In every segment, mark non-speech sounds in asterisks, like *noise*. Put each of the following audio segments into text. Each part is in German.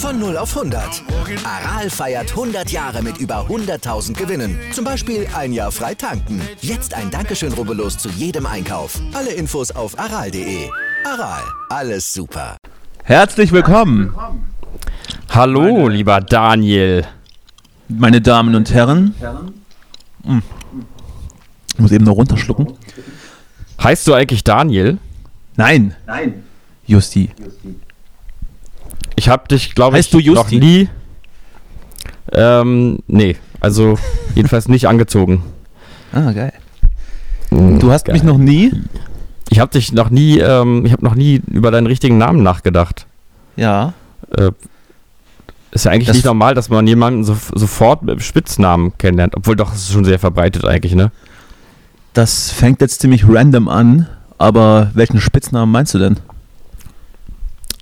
Von 0 auf 100. Aral feiert 100 Jahre mit über 100.000 Gewinnen. Zum Beispiel ein Jahr frei tanken. Jetzt ein Dankeschön, rubbellos zu jedem Einkauf. Alle Infos auf aral.de. Aral, alles super. Herzlich willkommen, Hallo, lieber Daniel. meine Damen und Herren. Mm. Ich muss eben noch runterschlucken. Heißt du eigentlich Daniel? Nein. Nein. Justi. Ich habe dich, glaube ich, noch nie. Ähm, nee, also *laughs* jedenfalls nicht angezogen. Ah, geil. Du hast Geil. mich noch nie. Ich habe dich noch nie, ähm, ich habe noch nie über deinen richtigen Namen nachgedacht. Ja. Äh, ist ja eigentlich Das- nicht normal, dass man jemanden so, sofort mit Spitznamen kennenlernt. Obwohl doch, das ist schon sehr verbreitet eigentlich, ne? Das fängt jetzt ziemlich random an. Aber welchen Spitznamen meinst du denn?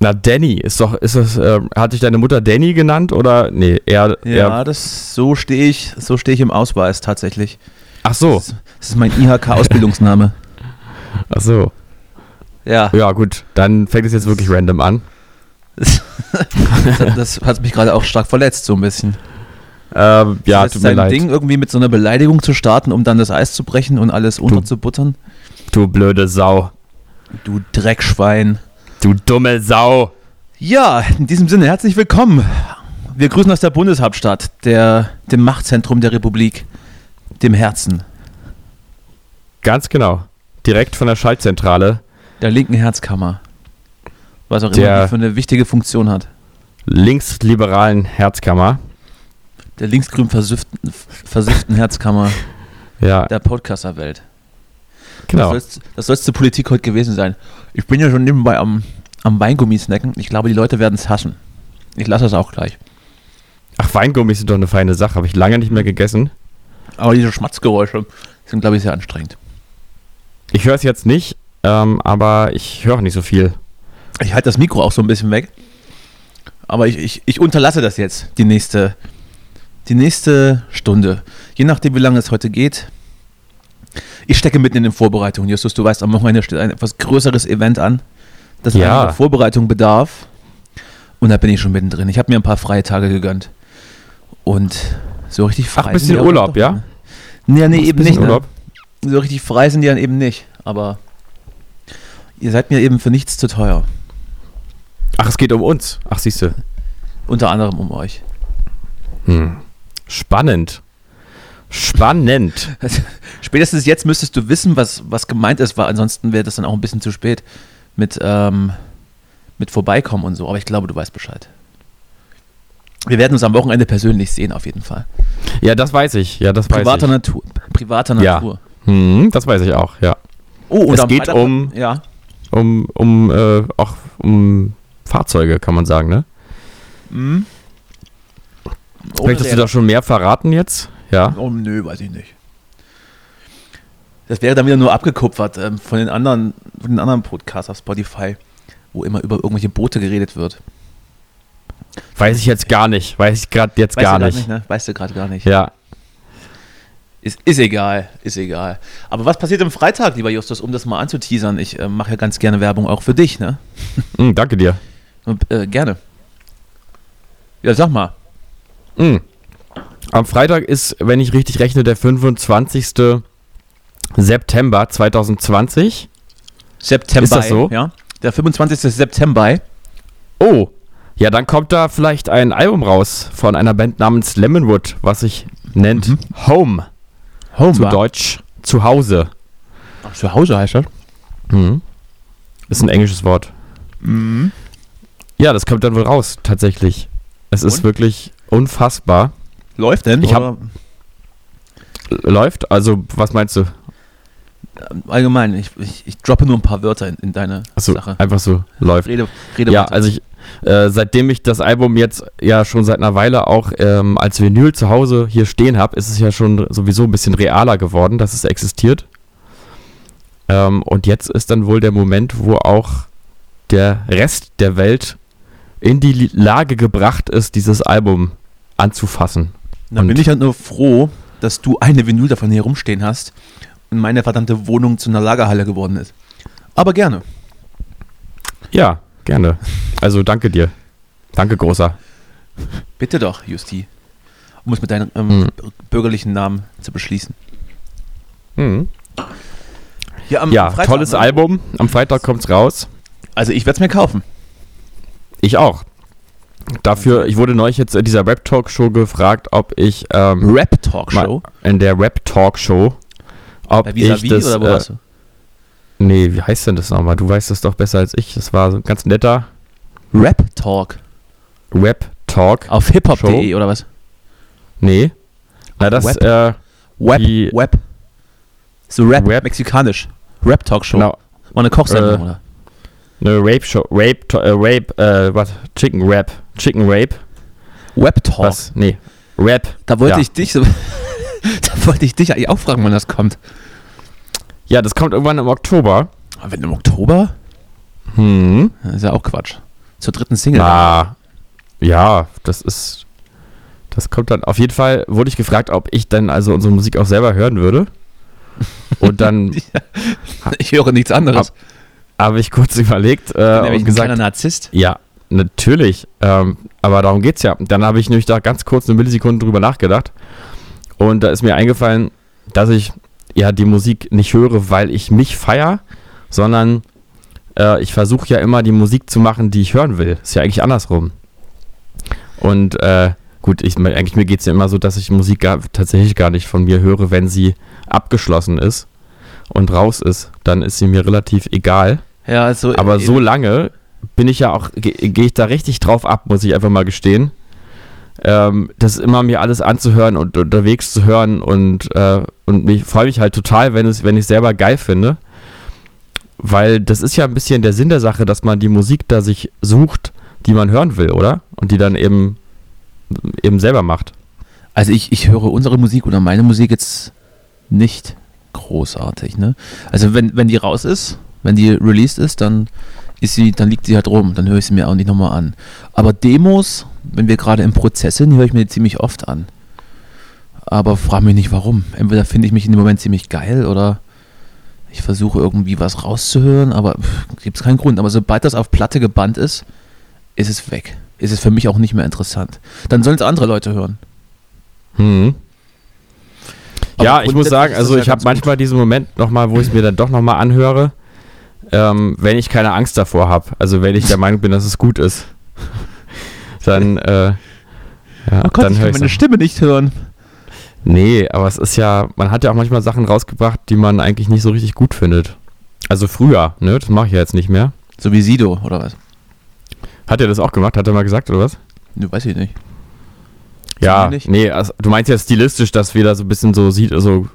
Na, Danny, ist doch, ist das, äh, hat dich deine Mutter Danny genannt oder? Nee, eher, Ja, eher das so stehe ich, so stehe ich im Ausweis tatsächlich. ach so, Das, das ist mein IHK-Ausbildungsname. *laughs* ach so. ja. Ja, gut, dann fängt es jetzt wirklich random an. Das, *laughs* das hat mich gerade auch stark verletzt, so ein bisschen. Ähm, ja, das tut ist mir leid. Ding, irgendwie mit so einer Beleidigung zu starten, um dann das Eis zu brechen und alles unterzubuttern. Du blöde Sau. Du Dreckschwein. Du dumme Sau. Ja, in diesem Sinne, herzlich willkommen. Wir grüßen aus der Bundeshauptstadt, der, dem Machtzentrum der Republik, dem Herzen, Ganz genau. Direkt von der Schaltzentrale. der linken Herzkammer. Was auch Der- immer die für eine wichtige Funktion hat. Linksliberalen Herzkammer. Der linksgrün versifften, versifften Herzkammer *laughs* Ja, der Podcaster-Welt. Genau. Das soll es zur Politik heute gewesen sein. Ich bin ja schon nebenbei am, am Weingummi snacken. Ich glaube, die Leute werden es hassen. Ich lasse es auch gleich. Ach, Weingummis sind doch eine feine Sache. Habe ich lange nicht mehr gegessen. Aber diese Schmatzgeräusche sind, glaube ich, sehr anstrengend. Ich höre es jetzt nicht, ähm, aber ich höre nicht so viel. Ich halte das Mikro auch so ein bisschen weg. Aber ich, ich, ich unterlasse das jetzt, die nächste, die nächste Stunde. Je nachdem, wie lange es heute geht. Ich stecke mitten in den Vorbereitungen. Justus, du weißt, am Wochenende steht ein etwas größeres Event an, das Ja. einer Vorbereitung bedarf. Und da bin ich schon mittendrin. Ich habe mir ein paar freie Tage gegönnt. Und so richtig frei. Ach, bisschen sind Urlaub, ja? Nee, nee, eben nicht. Ne? Urlaub. So richtig frei sind die dann eben nicht. Aber ihr seid mir eben für nichts zu teuer. Ach, es geht um uns. Ach, siehst du. Unter anderem um euch. Hm. Spannend. Spannend. *laughs* Spätestens jetzt müsstest du wissen, was, was gemeint ist, weil ansonsten wäre das dann auch ein bisschen zu spät mit, ähm, mit Vorbeikommen und so. Aber ich glaube, du weißt Bescheid. Wir werden uns am Wochenende persönlich sehen, auf jeden Fall. Ja, das weiß ich. Ja, das weiß Privater ich. Natur. Privater Ja. Natur. Hm, das weiß ich auch, ja. Oh, Es am geht um- Ja. Um, um, äh, auch um Fahrzeuge, kann man sagen, ne? Mhm. Möchtest du da schon mehr verraten jetzt? Ja. Oh, nö, weiß ich nicht. Das wäre dann wieder nur abgekupfert ähm, von den anderen, von den anderen Podcasts auf Spotify, wo immer über irgendwelche Boote geredet wird. Weiß ich jetzt gar nicht. Weiß ich gerade jetzt Weißt gar grad nicht. ne? Weißt du gerade gar nicht. Ja. Ist, ist egal, ist egal. Aber was passiert am Freitag, lieber Justus, um das mal anzuteasern? Ich äh, mache ja ganz gerne Werbung auch für dich, ne? *laughs* Hm, danke dir. Und, äh, gerne. Ja, sag mal. Hm. Am Freitag ist, wenn ich richtig rechne, der 25. September 2020. September. Ist das so? Ja. Der 25. September. Oh, ja, dann kommt da vielleicht ein Album raus von einer Band namens Lemonwood, was sich nennt Mhm. Home. Home. Zu Deutsch Zuhause. Ach, zu Hause heißt das? Mhm. Ist ein englisches Wort. Mhm. Ja, das kommt dann wohl raus, tatsächlich. Es ist Und? wirklich unfassbar. Läuft denn? Ich hab-? Läuft? Also, was meinst du? Allgemein, ich, ich, ich droppe nur ein paar Wörter in, in deine Achso, Sache. einfach so läuft. Rede, rede Ja, weiter. also ich, äh, seitdem ich das Album jetzt ja schon seit einer Weile auch ähm, als Vinyl zu Hause hier stehen habe, ist es ja schon sowieso ein bisschen realer geworden, dass es existiert. Ähm, und jetzt ist dann wohl der Moment, wo auch der Rest der Welt in die Lage gebracht ist, dieses Album anzufassen. Dann bin ich halt nur froh, dass du eine Vinyl davon hier rumstehen hast und meine verdammte Wohnung zu einer Lagerhalle geworden ist. Aber gerne. Ja, gerne. Also danke dir. Danke, Großer. Bitte doch, Justi. Um es mit deinem ähm, Mhm. bürgerlichen Namen zu beschließen. Mhm. Ja, Ja, Freitag, tolles ne? Album. Am Freitag kommt's raus. Also ich werde es mir kaufen. Ich auch. Dafür, ich wurde neulich jetzt in dieser Rap-Talk-Show gefragt, ob ich ähm, Rap-Talk-Show? mal in der Rap-Talk-Show, ob Bei ich Vis-a-vis das, oder wo äh, warst du? nee, wie heißt denn das nochmal? Du weißt das doch besser als ich. Das war so ein ganz netter Rap-Talk. Rap-Talk. Auf hiphop.de Show? oder was? Nee. Na, das, Web? äh, Web, Die- Web. So Rap, Rap. mexikanisch. Rap-Talk-Show. genau, War eine Kochsendung, Äh, oder? eine Rape-Show, Rape, äh, Rape, äh, was? Chicken Rap. Chicken Rape. Web-Talk. Was? Nee. Rap. Da wollte Ja. ich dich so. *laughs* da wollte ich dich eigentlich auch fragen, wann das kommt. Ja, das kommt irgendwann im Oktober. Aber wenn im Oktober? Hm. Das ist ja auch Quatsch. Zur dritten Single. Na, ja, das ist. Das kommt dann. Auf jeden Fall wurde ich gefragt, ob ich dann also unsere Musik auch selber hören würde. Und dann *laughs* Ich höre nichts anderes. habe ich kurz überlegt bin äh, nämlich und ein gesagt, Narzisst. ja, natürlich. Ähm, aber darum geht's ja. Dann habe ich nämlich da ganz kurz eine Millisekunde drüber nachgedacht. Und da ist mir eingefallen, dass ich ja die Musik nicht höre, weil ich mich feier, sondern äh, ich versuche ja immer die Musik zu machen, die ich hören will. Ist ja eigentlich andersrum. Und äh, gut, ich, eigentlich mir geht es ja immer so, dass ich Musik gar, tatsächlich gar nicht von mir höre, wenn sie abgeschlossen ist und raus ist. Dann ist sie mir relativ egal. Ja, also. Aber so lange bin ich ja auch, ge- gehe ich da richtig drauf ab, muss ich einfach mal gestehen. Ähm, das immer mir alles anzuhören und unterwegs zu hören und, äh, und mich freue mich halt total, wenn es, wenn ich selber geil finde. Weil das ist ja ein bisschen der Sinn der Sache, dass man die Musik da sich sucht, die man hören will, oder? Und die dann eben, eben selber macht. Also ich, ich höre unsere Musik oder meine Musik jetzt nicht großartig, ne? Also wenn, wenn die raus ist, wenn die released ist, dann ist sie, dann liegt sie halt rum, dann höre ich sie mir auch nicht nochmal an. Aber Demos, wenn wir gerade im Prozess sind, höre ich mir die ziemlich oft an. Aber frage mich nicht warum. Entweder finde ich mich in dem Moment ziemlich geil oder ich versuche irgendwie was rauszuhören, aber gibt es keinen Grund. Aber sobald das auf Platte gebannt ist, ist es weg. Ist es für mich auch nicht mehr interessant. Dann sollen es andere Leute hören. Hm. Aber Ja, ich muss sagen, also ja ich habe manchmal diesen Moment nochmal, wo ich es mir dann doch nochmal anhöre, ähm, wenn ich keine Angst davor habe. Also wenn ich der Meinung bin, dass es gut ist. *laughs* Dann, äh, ja, Oh Gott, dann ich kann ich meine Stimme nicht hören. Nee, aber es ist ja, man hat ja auch manchmal Sachen rausgebracht, die man eigentlich nicht so richtig gut findet. Also früher, ne? Das mache ich ja jetzt nicht mehr. So wie Sido, oder was? Hat er das auch gemacht? Hat er mal gesagt, oder was? Ne, weiß ich nicht. Ja, nicht. nee, also, du meinst ja stilistisch, dass wir da so ein bisschen so sieht, also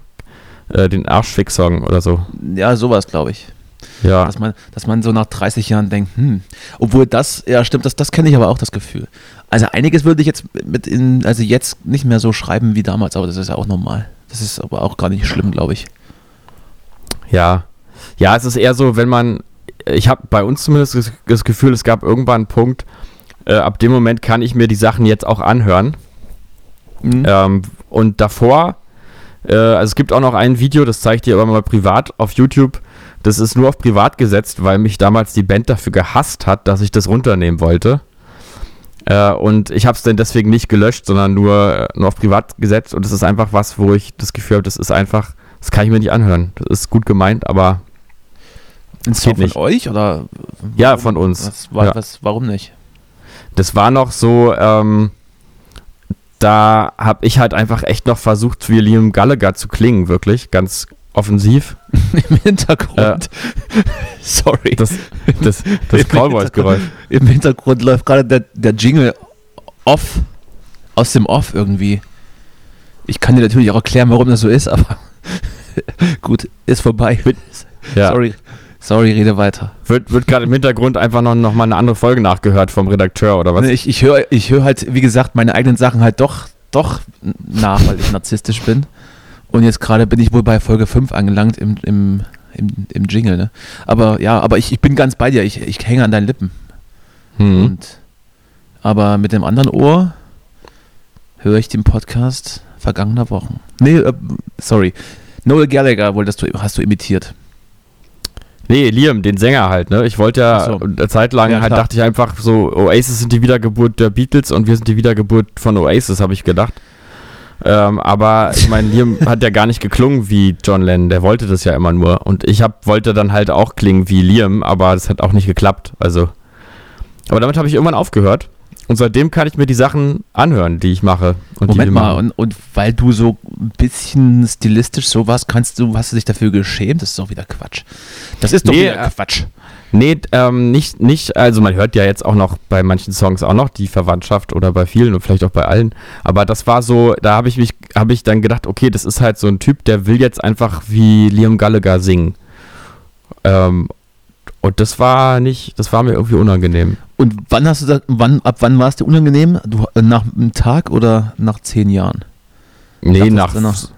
äh, den Arschfix-Song oder so. Ja, sowas glaube ich. Ja. Dass man, dass man so nach 30 Jahren denkt, hm. Obwohl das, ja stimmt, das, das kenne ich aber auch das Gefühl. Also einiges würde ich jetzt mit in, also jetzt nicht mehr so schreiben wie damals, aber das ist ja auch normal. Das ist aber auch gar nicht schlimm, glaube ich. Ja. Ja, es ist eher so, wenn man, ich habe bei uns zumindest das, Gefühl, es gab irgendwann einen Punkt, äh, ab dem Moment kann ich mir die Sachen jetzt auch anhören. Mhm. Ähm, und davor, äh, also es gibt auch noch ein Video, das zeige ich dir aber mal privat auf YouTube. Das ist nur auf privat gesetzt, weil mich damals die Band dafür gehasst hat, dass ich das runternehmen wollte. Äh, und ich habe es dann deswegen nicht gelöscht, sondern nur, äh, nur auf privat gesetzt. Und es ist einfach was, wo ich das Gefühl habe, das ist einfach, das kann ich mir nicht anhören. Das ist gut gemeint, aber Ein geht von nicht. euch oder? ja, von uns. Was, war, Ja. was, warum nicht? Das war noch so, ähm, da habe ich halt einfach echt noch versucht, wie Liam Gallagher zu klingen, wirklich, ganz offensiv. *laughs* Im Hintergrund. *laughs* Sorry. Das, das, das Cowboys-Geräusch. Im Hintergrund läuft gerade der, der Jingle off, aus dem Off irgendwie. Ich kann dir natürlich auch erklären, warum das so ist, aber *laughs* gut, ist vorbei. Ja. Sorry. Sorry, rede weiter. Wird, wird gerade im Hintergrund einfach noch, noch mal eine andere Folge nachgehört vom Redakteur oder was? Nee, Ich, ich höre ich hör halt, wie gesagt, meine eigenen Sachen halt doch, doch nach, weil ich narzisstisch bin. Und jetzt gerade bin ich wohl bei Folge 5 angelangt im, im, im, im Jingle, ne? Aber ja, aber ich, ich bin ganz bei dir. Ich, ich hänge an deinen Lippen. Hm. Und, aber mit dem anderen Ohr höre ich den Podcast vergangener Wochen. Nee, äh, sorry. Noel Gallagher wolltest du, hast du imitiert. Nee, Liam, den Sänger halt, ne? Ich wollte ja so. eine Zeit lang Ja, halt klar. dachte ich einfach so, Oasis sind die Wiedergeburt der Beatles und wir sind die Wiedergeburt von Oasis, habe ich gedacht. Ähm, aber ich meine, Liam hat ja gar nicht geklungen wie John Lennon, der wollte das ja immer nur. Und ich hab, wollte dann halt auch klingen wie Liam, aber das hat auch nicht geklappt. Also. Aber damit habe ich irgendwann aufgehört. Und seitdem kann ich mir die Sachen anhören, die ich mache. Moment mal, und, und weil du so ein bisschen stilistisch so warst, kannst du, hast du dich dafür geschämt? Das ist doch wieder Quatsch. Das ist doch Nee, wieder äh, Quatsch. Nee, ähm, nicht, nicht, also man hört ja jetzt auch noch bei manchen Songs auch noch die Verwandtschaft oder bei vielen und vielleicht auch bei allen. Aber das war so, da habe ich mich, habe ich dann gedacht, okay, das ist halt so ein Typ, der will jetzt einfach wie Liam Gallagher singen. Ähm, und das war nicht, das war mir irgendwie unangenehm. Und wann hast du da, wann, ab wann war es dir unangenehm? Du, äh, nach einem Tag oder nach zehn Jahren? Nee, nach, das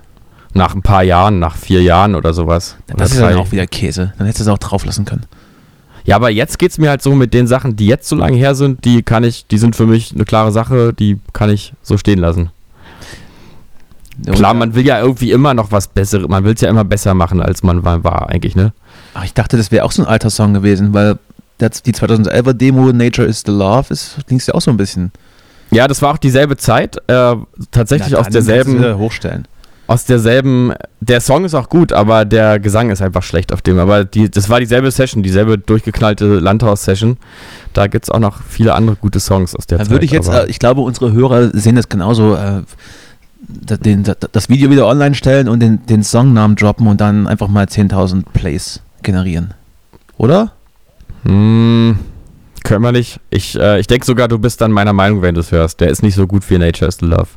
nach ein paar Jahren, nach vier Jahren oder sowas. Das Oder ist ja dann auch wieder Käse. Dann hättest du es auch drauf lassen können. Ja, aber jetzt geht's mir halt so mit den Sachen, die jetzt so lange her sind, die kann ich, die sind für mich eine klare Sache, die kann ich so stehen lassen. Klar, man will ja irgendwie immer noch was Besseres, man will es ja immer besser machen, als man war, eigentlich, ne? Ach, ich dachte, das wäre auch so ein alter Song gewesen, weil das, die 2011er Demo Nature is the Love ist, klingt ja auch so ein bisschen. Ja, das war auch dieselbe Zeit, äh, tatsächlich Na, aus derselben, hochstellen. Aus derselben, der Song ist auch gut, aber der Gesang ist einfach schlecht auf dem, aber die, das war dieselbe Session, dieselbe durchgeknallte Landhaus-Session, da gibt's auch noch viele andere gute Songs aus der Da Zeit. würde ich jetzt, äh, ich glaube, unsere Hörer sehen das genauso, äh, den, da- das Video wieder online stellen und den, den Songnamen droppen und dann einfach mal 10.000 Plays generieren. Oder? Hm, können wir nicht. Ich, äh, ich denke sogar, du bist dann meiner Meinung, wenn du es hörst. Der ist nicht so gut wie Nature is the Love.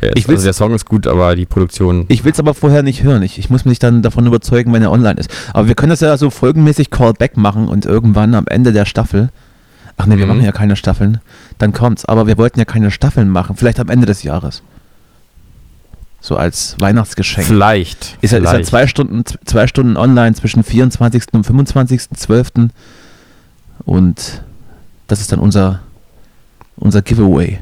Der, ist, also der Song ist gut, aber die Produktion. Ich will es aber vorher nicht hören. Ich, ich muss mich dann davon überzeugen, wenn er online ist. Aber wir können das ja so folgenmäßig Callback machen und irgendwann am Ende der Staffel. Ach ne, wir Mhm. machen ja keine Staffeln. Dann kommt's. Aber wir wollten ja keine Staffeln machen. Vielleicht am Ende des Jahres. So als Weihnachtsgeschenk. Vielleicht. Ist ja, ist ja vielleicht. zwei Stunden, zwei Stunden online zwischen 24. und 25.12. Und das ist dann unser, unser Giveaway.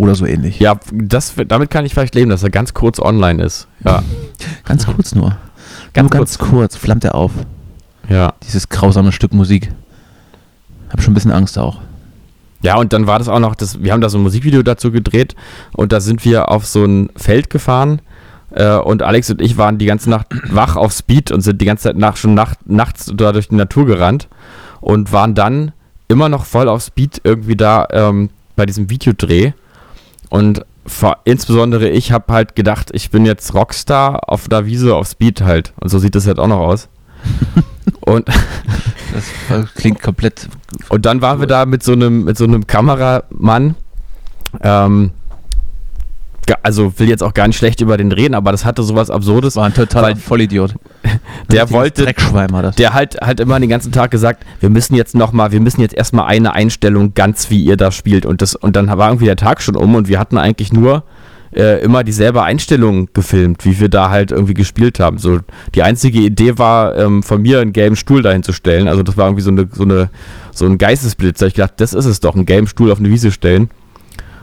Oder so ähnlich. Ja, das, damit kann ich vielleicht leben, dass er ganz kurz online ist. Ja, *laughs* Ganz kurz nur. Ganz nur ganz kurz flammt er auf. ja. Dieses grausame Stück Musik. Hab schon ein bisschen Angst auch. Ja, und dann war das auch noch, das, wir haben da so ein Musikvideo dazu gedreht und da sind wir auf so ein Feld gefahren äh, und Alex und ich waren die ganze Nacht wach auf Speed und sind die ganze Zeit nach, schon nacht, nachts da durch die Natur gerannt und waren dann immer noch voll auf Speed irgendwie da ähm, bei diesem Videodreh und vor, insbesondere ich habe halt gedacht, ich bin jetzt Rockstar auf der Wiese auf Speed halt und so sieht das halt auch noch aus. *laughs* und Das klingt komplett. und dann waren wir da mit so einem, mit so einem Kameramann. Ähm, also will jetzt auch gar nicht schlecht über den reden, aber das hatte sowas Absurdes. War ein totaler Vollidiot. der wollte, der halt, halt immer den ganzen Tag gesagt, wir müssen jetzt noch mal, wir müssen jetzt erstmal eine Einstellung ganz wie ihr da spielt und das und dann war irgendwie der Tag schon um und wir hatten eigentlich nur äh, immer dieselbe Einstellung gefilmt, wie wir da halt irgendwie gespielt haben. So die einzige Idee war ähm, von mir einen gelben Stuhl dahin zu stellen. Also das war irgendwie so eine so eine so ein Geistesblitz. Da ich gedacht, das ist es doch, einen gelben Stuhl auf eine Wiese stellen.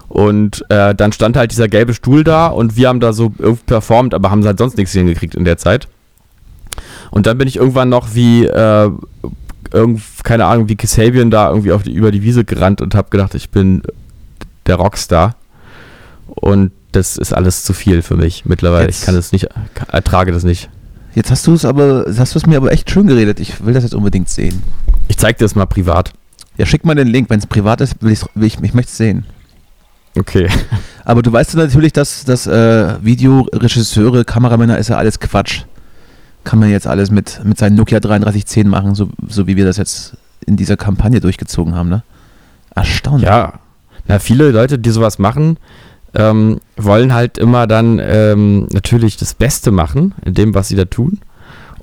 Und äh, dann stand halt dieser gelbe Stuhl da und wir haben da so irgendwie performt, aber haben halt sonst nichts hingekriegt in der Zeit. Und dann bin ich irgendwann noch wie, äh, irgend, keine Ahnung, wie Kasabian da irgendwie auf die, über die Wiese gerannt und habe gedacht, ich bin der Rockstar. Und das ist alles zu viel für mich mittlerweile. Jetzt- ich kann es nicht, kann, ertrage das nicht. Jetzt hast du es aber, hast du es mir aber echt schön geredet. Ich will das jetzt unbedingt sehen. Ich zeig dir das mal privat. Ja, schick mal den Link. Wenn es privat ist, will, will ich, ich möchte es sehen. Okay. Aber du weißt ja natürlich, dass, dass äh, Videoregisseure, Kameramänner ist ja alles Quatsch. Kann man jetzt alles mit, mit seinem Nokia 3310 machen, so, so wie wir das jetzt in dieser Kampagne durchgezogen haben, ne? Erstaunlich. Ja. Na, viele Leute, die sowas machen, ähm, wollen halt immer dann ähm, natürlich das Beste machen in dem, was sie da tun.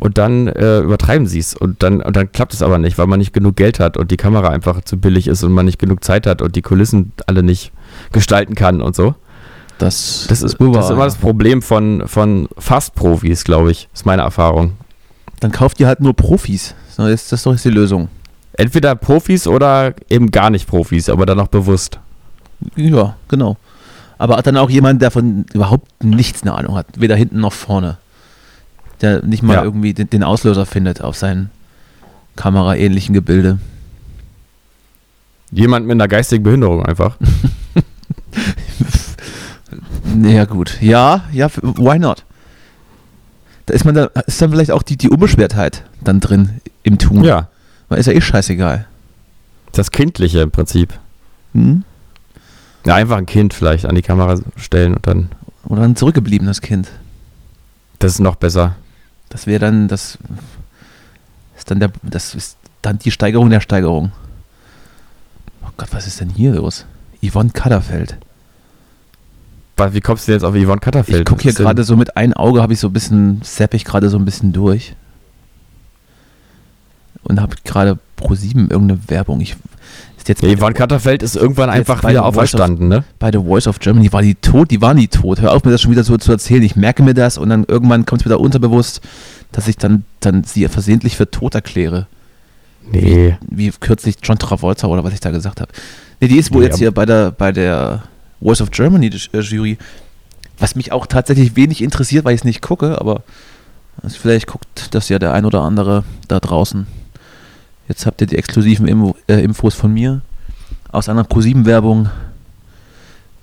und dann äh, übertreiben sie es und dann, und dann klappt es aber nicht, weil man nicht genug Geld hat und die Kamera einfach zu billig ist und man nicht genug Zeit hat und die Kulissen alle nicht gestalten kann und so. Das, Das ist, das ist immer das Problem von, von Fast-Profis, glaube ich, ist meine Erfahrung. Dann kauft ihr halt nur Profis. So, ist das doch jetzt die Lösung. Entweder Profis oder eben gar nicht Profis, aber dann auch bewusst. Ja, genau. Aber dann auch jemand, der von überhaupt nichts eine Ahnung hat. Weder hinten noch vorne. Der nicht mal Ja. irgendwie den, den Auslöser findet auf sein kameraähnlichen Gebilde. Jemand mit einer geistigen Behinderung einfach. *laughs* *laughs* Ja, gut. Ja, ja, why not? Da ist man da, ist dann vielleicht auch die, die Unbeschwertheit dann drin im Tun. Ja, Weil ist ja eh scheißegal. das Kindliche im Prinzip. Hm? Ja, einfach ein Kind vielleicht an die Kamera stellen und dann, Oder ein zurückgebliebenes Kind. das ist noch besser. Das wäre dann, das ist dann der, das ist dann die Steigerung der Steigerung. Oh Gott, was ist denn hier los? Yvonne Katterfeld. Wie kommst du denn jetzt auf Yvonne Katterfeld? Ich gucke hier gerade so mit einem Auge, habe ich so ein bisschen, sepp ich gerade so ein bisschen durch. Und habe gerade pro 7 irgendeine Werbung. Ich, ist jetzt Ja, Yvonne Katterfeld ist irgendwann einfach wieder auferstanden, ne? bei The Voice of Germany war die tot, die war nie tot. Hör auf mir das schon wieder so zu erzählen. Ich merke mir das und dann irgendwann kommt es wieder unterbewusst, dass ich dann, dann sie versehentlich für tot erkläre. Nee. Wie kürzlich John Travolta oder was ich da gesagt habe. Nee, die ist wohl Nee, jetzt hier bei der, bei der Voice of Germany äh, Jury. Was mich auch tatsächlich wenig interessiert, weil ich es nicht gucke, aber also vielleicht guckt das ja der ein oder andere da draußen. Jetzt habt ihr die exklusiven Info, äh, Infos von mir aus einer ProSieben-Werbung,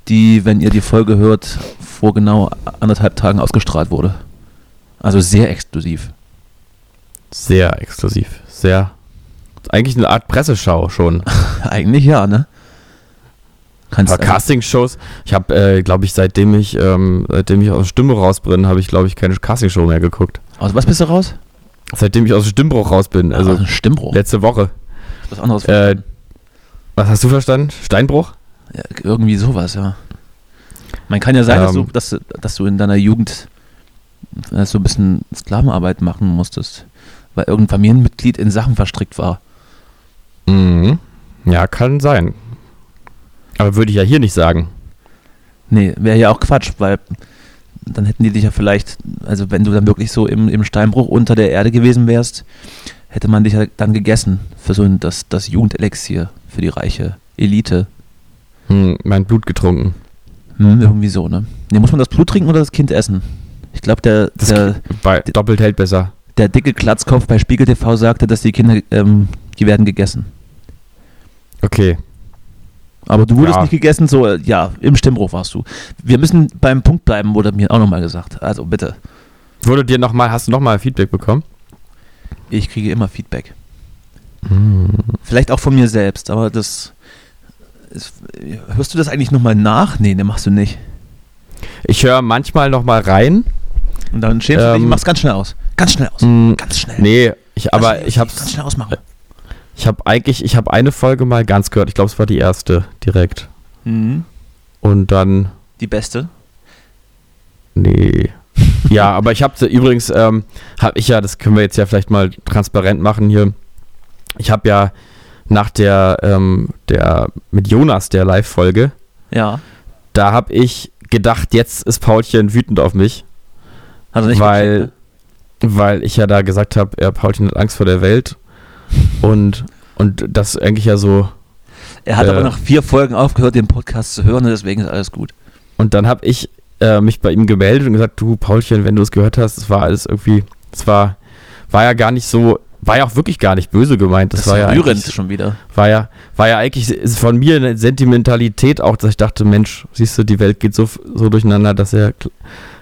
die, wenn ihr die Folge hört, vor genau anderthalb Tagen ausgestrahlt wurde. Also sehr exklusiv. Sehr exklusiv. Sehr. Eigentlich eine Art Presseschau schon. *laughs* Eigentlich ja, ne? Kannst Aber Castingshows, ich habe, äh, glaube ich, seitdem ich, ähm, seitdem ich aus Stimmbruch raus bin, habe ich, glaube ich, keine Castingshow mehr geguckt. Aus was bist du raus? Seitdem ich aus Stimmbruch raus bin, also also Stimmbruch. letzte Woche. Was anderes. Äh, Was hast du verstanden? Steinbruch? ja, irgendwie sowas, ja. Man kann ja sein, dass, du, Ähm. dass, du- dass du in deiner Jugend äh, so ein bisschen Sklavenarbeit machen musstest, weil irgendein Familienmitglied in Sachen verstrickt war. Mhm. Ja, kann sein. Aber würde ich ja hier nicht sagen. Nee, wäre ja auch Quatsch, weil dann hätten die dich ja vielleicht, also wenn du dann wirklich so im, im Steinbruch unter der Erde gewesen wärst, hätte man dich ja dann gegessen für so ein, das, das Jugendelixier für die reiche Elite. Hm, mein Blut getrunken. Hm, irgendwie so, ne? Nee, muss man das Blut trinken oder das Kind essen? Ich glaube, der, Das der, bei, doppelt hält besser. der dicke Glatzkopf bei Spiegel TV sagte, dass die Kinder, ähm, die werden gegessen. Okay. Aber du wurdest Ja. nicht gegessen, so, äh, ja, im Stimmbruch warst du. Wir müssen beim Punkt bleiben, wurde mir auch nochmal gesagt. Also bitte. Wurde dir noch mal, hast du nochmal Feedback bekommen? Ich kriege immer Feedback. Vielleicht auch von mir selbst, aber das. Ist, hörst du das eigentlich nochmal nach? Nee, ne, machst du nicht. Ich höre manchmal noch mal rein. Und dann schämst du dich Ähm, machst ganz schnell aus. Ganz schnell aus. Mm, Ganz schnell. Nee, ich, Ganz aber ich Ganz hab's, schnell ausmachen. Ich habe eigentlich, ich habe eine Folge mal ganz gehört. Ich glaube, es war die erste direkt. Mhm. Und dann, Die beste. nee. *laughs* ja, aber ich habe übrigens, ähm, habe ich ja, das können wir jetzt ja vielleicht mal transparent machen hier. Ich habe ja nach der, ähm, der mit Jonas der Live-Folge, Ja. da habe ich gedacht, jetzt ist Paulchen wütend auf mich. Hat er nicht weil, ne? weil ich ja da gesagt habe, er Paulchen hat Angst vor der Welt und und das eigentlich ja so Er hat äh, aber nach vier Folgen aufgehört, den Podcast zu hören und deswegen ist alles gut. und dann habe ich äh, mich bei ihm gemeldet und gesagt, du Paulchen, wenn du es gehört hast, es war alles irgendwie, es war war ja gar nicht so, war ja auch wirklich gar nicht böse gemeint, das, Das, war ja rührend schon wieder. war ja war ja eigentlich von mir eine Sentimentalität auch, dass ich dachte, Mensch, siehst du, die Welt geht so so durcheinander, dass er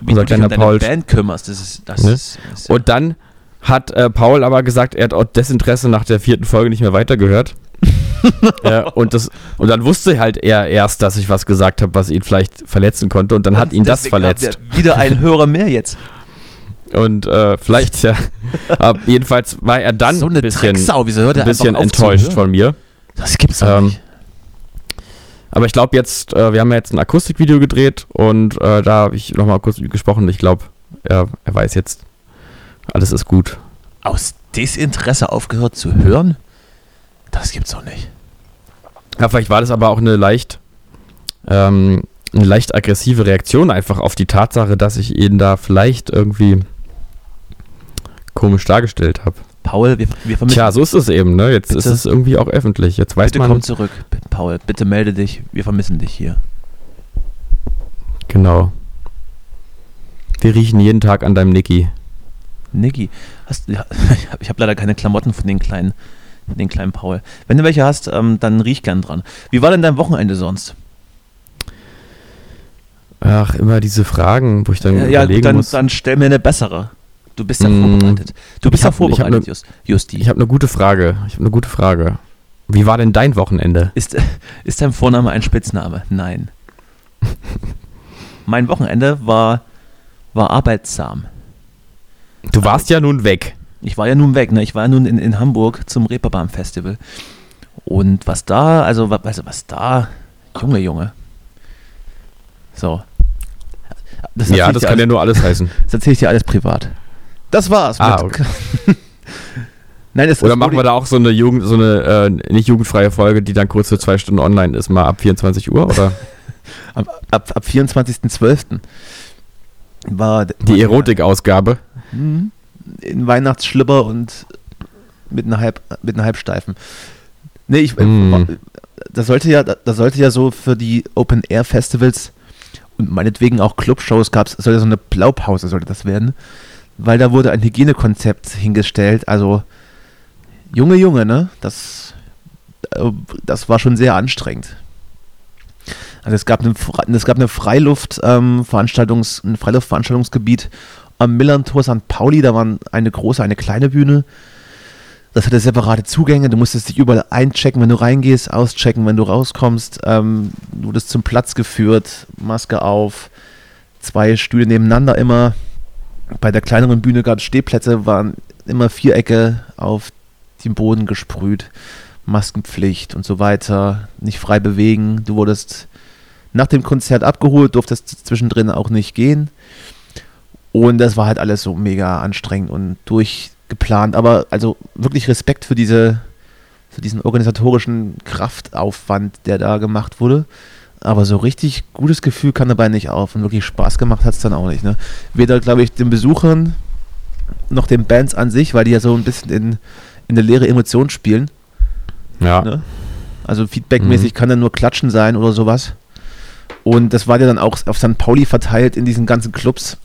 Wie Unser du dich kleiner um deine Paul- Band kümmerst, das ist, das Ne? ist, ist ja- Und dann hat äh, Paul aber gesagt, er hat auch Desinteresse nach der vierten Folge nicht mehr weitergehört. *laughs* äh, und, das, und dann wusste halt er erst, dass ich was gesagt habe, was ihn vielleicht verletzen konnte. Und dann hat ihn das verletzt. Wieder ein *laughs* Hörer mehr jetzt. Und äh, vielleicht, ja. aber jedenfalls war er dann so ein bisschen, er bisschen enttäuscht von mir. Das gibt's doch Ähm, nicht. Aber ich glaube jetzt, äh, wir haben ja jetzt ein Akustikvideo gedreht und äh, da habe ich nochmal kurz gesprochen. Ich glaube, er, er weiß jetzt, Alles ist gut. Aus Desinteresse aufgehört zu hören? Das gibt's doch nicht. Ja, vielleicht war das aber auch eine leicht, ähm, eine leicht aggressive Reaktion einfach auf die Tatsache, dass ich ihn da vielleicht irgendwie komisch dargestellt habe. Paul, wir, wir vermissen Tja, so ist es eben, ne? Jetzt Bitte? ist es irgendwie auch öffentlich. Jetzt weiß Bitte man. komm zurück, Paul. Bitte melde dich. Wir vermissen dich hier. Genau. Wir riechen jeden Tag an deinem Niki. Niki, hast, ja, *laughs* ich habe hab leider keine Klamotten von den kleinen, von den kleinen Paul. Wenn du welche hast, ähm, dann riech gern dran. Wie war denn dein Wochenende sonst? Ach, immer diese Fragen, wo ich dann Ja, überlegen gut, dann, muss. dann stell mir eine bessere. Du bist ja Mm, vorbereitet. Du bist ja hab vorbereitet, ne- Just, Justi. Ich habe eine gute Frage. Ich habe eine gute Frage. Wie war denn dein Wochenende? Ist, *laughs* ist dein Vorname ein Spitzname? Nein. *laughs* mein Wochenende war, war arbeitsam. Du warst ja nun weg. Ich war ja nun weg, ne? Ich war ja nun in, in Hamburg zum Reeperbahn Festival. Und was da, also wa- weißt du, was da, Junge, Junge. So. Das ja, das kann ja alles, nur alles heißen. *laughs* das erzähle ich dir alles privat. Das war's. Ah, mit- *laughs* Nein, es Oder machen wir da auch so eine Jugend, so eine äh, nicht jugendfreie Folge, die dann kurz für zwei Stunden online ist, mal ab 24 Uhr, oder? *laughs* ab, ab, ab 24.12. war Die Erotikausgabe. Mhm. in Weihnachtsschlipper und mit einer, Halb, mit einer Halbsteifen. Nee, ich, Mm. das sollte ja, das sollte ja so für die Open Air Festivals und meinetwegen auch Clubshows gab es, sollte so eine Blaupause sollte das werden, weil da wurde ein Hygienekonzept hingestellt. Also Junge, Junge, ne? Das, äh, das war schon sehr anstrengend. Also es gab, eine, es gab eine Freiluft, ähm, Veranstaltungs, ein Freiluftveranstaltungsgebiet am Millantor St. Pauli, da waren eine große, eine kleine Bühne. Das hatte separate Zugänge, du musstest dich überall einchecken, wenn du reingehst, auschecken, wenn du rauskommst. Ähm, du wurdest zum Platz geführt, Maske auf, zwei Stühle nebeneinander immer. Bei der kleineren Bühne gab es Stehplätze, waren immer Vierecke auf den Boden gesprüht, Maskenpflicht und so weiter, nicht frei bewegen. Du wurdest nach dem Konzert abgeholt, durftest zwischendrin auch nicht gehen. Und das war halt alles so mega anstrengend und durchgeplant. Aber also wirklich Respekt für diese, für diesen organisatorischen Kraftaufwand, der da gemacht wurde. Aber so richtig gutes Gefühl kann dabei nicht auf. Und wirklich Spaß gemacht hat es dann auch nicht. Ne? Weder, glaube ich, den Besuchern noch den Bands an sich, weil die ja so ein bisschen in, in eine leere Emotion spielen. Ja. Ne? Also feedbackmäßig kann dann nur Klatschen sein oder sowas. Und das war ja dann auch auf St. Pauli verteilt in diesen ganzen Clubs.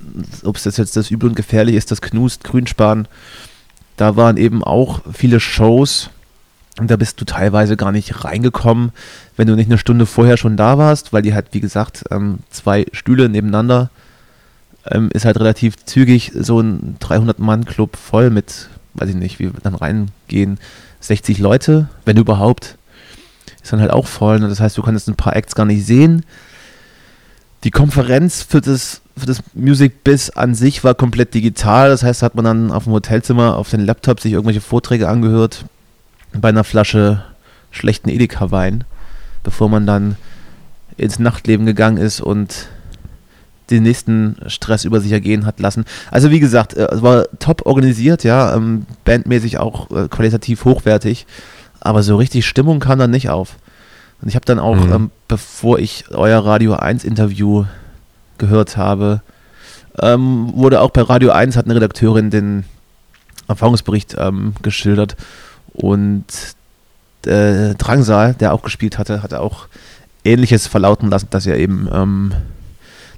Ob es jetzt das Übel und Gefährlich ist, das Knust, Grünspan. Da waren eben auch viele Shows. Und da bist du teilweise gar nicht reingekommen, wenn du nicht eine Stunde vorher schon da warst, weil die halt, wie gesagt, ähm, zwei Stühle nebeneinander ähm, ist halt relativ zügig so ein 300-Mann-Club voll mit, weiß ich nicht, wie wir dann reingehen, 60 Leute, wenn überhaupt. Ist dann halt auch voll. Ne? Das heißt, du kannst ein paar Acts gar nicht sehen. Die Konferenz für das, für das Music Biz an sich war komplett digital. Das heißt, hat man dann auf dem Hotelzimmer auf den Laptop sich irgendwelche Vorträge angehört bei einer Flasche schlechten Edeka-Wein, bevor man dann ins Nachtleben gegangen ist und den nächsten Stress über sich ergehen hat lassen. Also wie gesagt, äh, es war top organisiert, ja, ähm, bandmäßig auch äh, qualitativ hochwertig, aber so richtig Stimmung kam dann nicht auf. Und ich habe dann auch, Mhm. ähm, bevor ich euer Radio 1 Interview gehört habe, ähm, wurde auch bei Radio 1 hat eine Redakteurin den Erfahrungsbericht ähm, geschildert und äh, Drangsal, der auch gespielt hatte, hatte auch Ähnliches verlauten lassen, dass er eben ähm,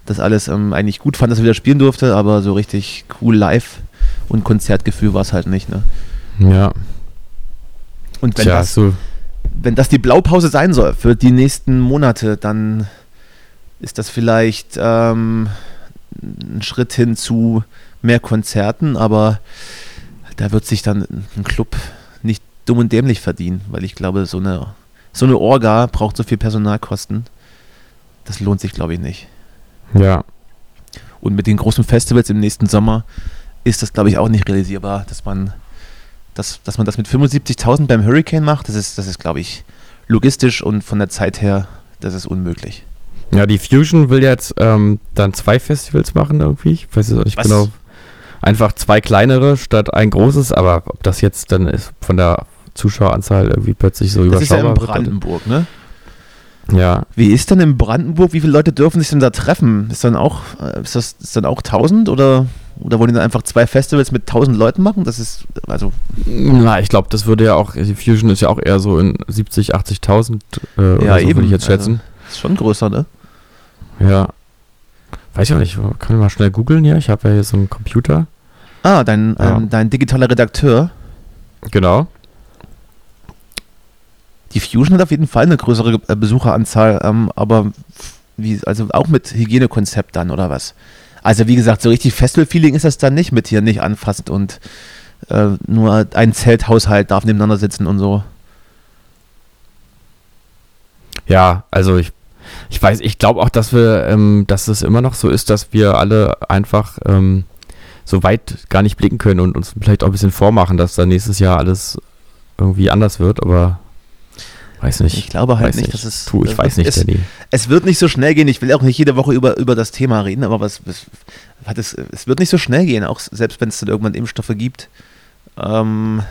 das alles ähm, eigentlich gut fand, dass er wieder spielen durfte, aber so richtig cool live und Konzertgefühl war es halt nicht. Ne? Ja. Und wenn, Tja, das, so. Wenn das die Blaupause sein soll für die nächsten Monate, dann ist das vielleicht ähm, ein Schritt hin zu mehr Konzerten, aber da wird sich dann ein Club nicht dumm und dämlich verdienen, weil ich glaube, so eine, so eine Orga braucht so viel Personalkosten. Das lohnt sich, glaube ich, nicht. Ja. Und mit den großen Festivals im nächsten Sommer ist das, glaube ich, auch nicht realisierbar, dass man, dass, dass man das mit 75.000 beim Hurricane macht. Das ist, das ist, glaube ich, logistisch und von der Zeit her, das ist unmöglich. Ja, die Fusion will jetzt ähm, dann zwei Festivals machen irgendwie. Ich weiß es auch nicht Was? genau. einfach zwei kleinere statt ein großes, aber ob das jetzt dann ist von der Zuschaueranzahl irgendwie plötzlich so Das ist ja in überschaubar Brandenburg, ne? Ja, Wie ist denn in Brandenburg? Wie viele Leute dürfen sich denn da treffen? Ist dann auch, äh, ist das ist dann auch 1000 oder, oder wollen die dann einfach zwei Festivals mit 1000 Leuten machen? Das ist, also, na, ich glaube, das würde ja auch, die Fusion ist ja auch eher so in 70, 80.000 äh, Ja, so, eben. würde ich jetzt Also- schätzen. ist schon größer, ne? Ja. Weiß ich auch nicht, kann ich mal schnell googeln hier? Ich habe ja hier so einen Computer. Ah, dein, Ja. ähm, dein digitaler Redakteur. Genau. Die Fusion hat auf jeden Fall eine größere äh, Besucheranzahl, ähm, aber wie, also auch mit Hygienekonzept dann, oder was? Also wie gesagt, so richtig Festival-Feeling ist das dann nicht mit hier nicht anfassend und äh, nur ein Zelthaushalt darf nebeneinander sitzen und so. Ja, also ich, ich weiß, ich glaube auch, dass wir, ähm, dass es immer noch so ist, dass wir alle einfach ähm, so weit gar nicht blicken können und uns vielleicht auch ein bisschen vormachen, dass dann nächstes Jahr alles irgendwie anders wird, aber weiß nicht. Ich glaube halt weiß nicht, dass es- Tu, ich dass weiß es- nicht, es- Danny. Es wird nicht so schnell gehen. Ich will auch nicht jede Woche über, über das Thema reden, aber was, was hat es, es wird nicht so schnell gehen, auch selbst wenn es dann irgendwann Impfstoffe gibt. Ähm,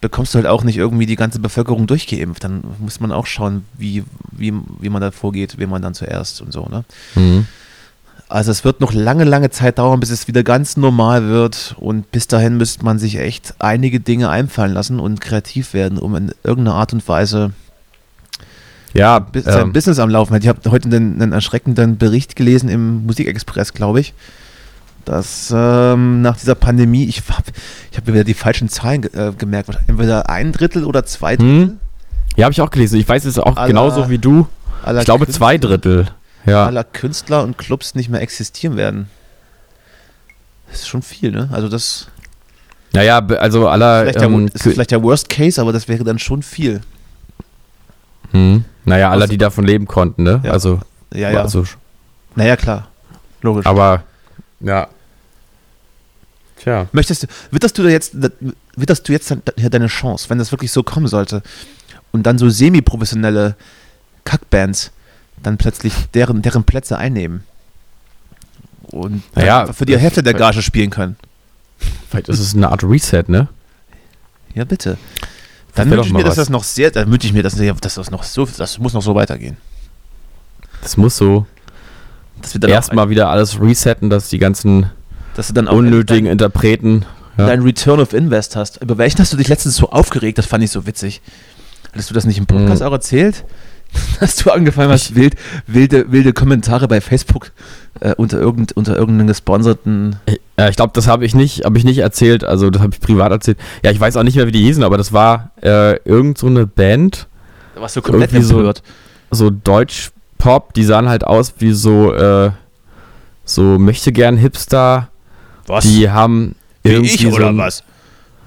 bekommst du halt auch nicht irgendwie die ganze Bevölkerung durchgeimpft. Dann muss man auch schauen, wie, wie, wie man da vorgeht, wen man dann zuerst und so. Ne? Mhm. Also es wird noch lange, lange Zeit dauern, bis es wieder ganz normal wird. Und bis dahin müsste man sich echt einige Dinge einfallen lassen und kreativ werden, um in irgendeiner Art und Weise Ja, sein ähm, Business am Laufen hat. Ich habe heute einen, einen erschreckenden Bericht gelesen im Musikexpress, glaube ich, dass ähm, nach dieser Pandemie, ich habe ich hab mir wieder die falschen Zahlen ge äh, gemerkt, entweder ein Drittel oder zwei Drittel Hm? ja, habe ich auch gelesen. Ich weiß es auch Aller- genauso wie du. Ich glaube zwei Drittel. Ja. aller Künstler und Clubs nicht mehr existieren werden. Das ist schon viel, ne? Also das Naja, also aller. vielleicht, der, Ähm, ist vielleicht der Worst Case, aber das wäre dann schon viel. hm, naja, aller, Also- die davon leben konnten, ne? Ja. Also, Ja, ja. also, naja, klar. Logisch. aber ja. Tja. Möchtest du, witterst du da jetzt, witterst du jetzt deine Chance, wenn das wirklich so kommen sollte und dann so semi-professionelle Kackbands dann plötzlich deren, deren Plätze einnehmen und Naja, für die Hälfte der Gage spielen können? Vielleicht ist es eine Art Reset, ne? Ja, bitte. Dann wünsche ich mir, dass was. das noch sehr, dann wünsche ich mir, dass, dass das noch so, das muss noch so weitergehen. Das muss so Dass wir dann erstmal wieder alles resetten, dass die ganzen dass du dann auch unnötigen dein, Interpreten. Ja. dein Return of Invest hast. Über welchen hast du dich letztens so aufgeregt? Das fand ich so witzig. Hattest du das nicht im Podcast Mhm. auch erzählt? *laughs* Dass du angefangen hast, wild, wilde, wilde Kommentare bei Facebook äh, unter, irgend, unter irgendeinem gesponserten. Ja, ich glaube, das habe ich nicht, habe ich nicht erzählt. Also das habe ich privat erzählt. Ja, ich weiß auch nicht mehr, wie die hießen, aber das war äh, irgend so eine Band, Da warst du komplett Irgendwie so- empört. so Deutsch-Pop. Die sahen halt aus wie so äh, so möchte gern Hipster. Was? Die haben irgendwie so ein, was?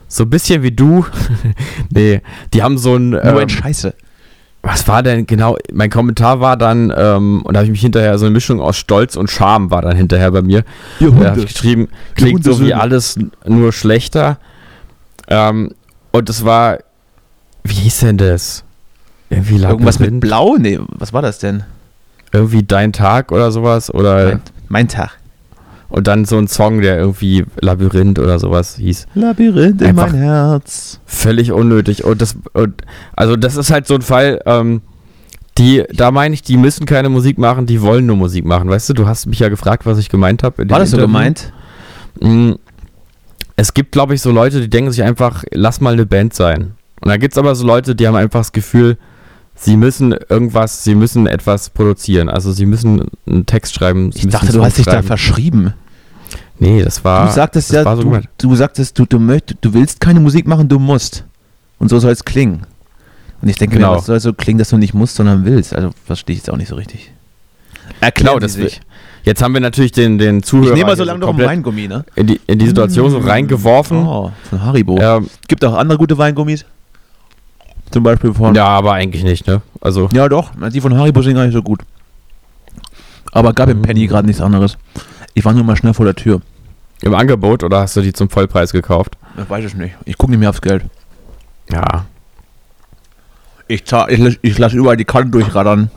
so ein bisschen wie du. *laughs* nee, die haben so ein Nur ähm, ein Scheiße. Was war denn genau? Mein Kommentar war dann, ähm, und da habe ich mich hinterher so eine Mischung aus Stolz und Scham war dann hinterher bei mir. Da habe ich geschrieben, klingt so wie alles nur schlechter. Ähm, und es war, wie hieß denn das? Irgendwie Irgendwas mit? Blau? Nee, was war das denn? Irgendwie Dein Tag oder sowas. Oder Mein, mein Tag. Und dann so ein Song, der irgendwie Labyrinth oder sowas hieß. Labyrinth in mein Herz. Völlig unnötig. Und das, und, also das ist halt so ein Fall, ähm, die, da meine ich, die müssen keine Musik machen, die wollen nur Musik machen. Weißt du, du hast mich ja gefragt, was ich gemeint habe. War das so gemeint? Mm, Es gibt, glaube ich, so Leute, die denken sich einfach, lass mal eine Band sein. Und dann gibt es aber so Leute, die haben einfach das Gefühl, sie müssen irgendwas, sie müssen etwas produzieren. Also sie müssen einen Text schreiben. Ich dachte, du hast dich da verschrieben. Nee, das war. du sagtest das ja, so du, du sagtest, du, du, möchtest, du willst keine Musik machen, du musst. Und so soll es klingen. Und ich denke Genau. mir, es soll so klingen, dass du nicht musst, sondern willst. Also verstehe ich jetzt auch nicht so richtig. Erklären Genau, das sich. Jetzt haben wir natürlich den, den Zuhörer Ich nehme mal so lange noch einen Weingummi, ne? in die, in die Situation so reingeworfen. Oh, von Haribo. Ähm, Gibt auch andere gute Weingummis. Zum Beispiel von. ja, aber eigentlich nicht, ne? Also, Ja, doch. Die von Haribo sind gar nicht so gut. Aber gab im. Penny gerade nichts anderes. Ich war nur mal schnell vor der Tür. im Angebot oder hast du die zum Vollpreis gekauft? Ich weiß es nicht. Ich gucke nicht mehr aufs Geld. Ja. Ich, zahl, ich, ich lasse überall die Karten durchraddern.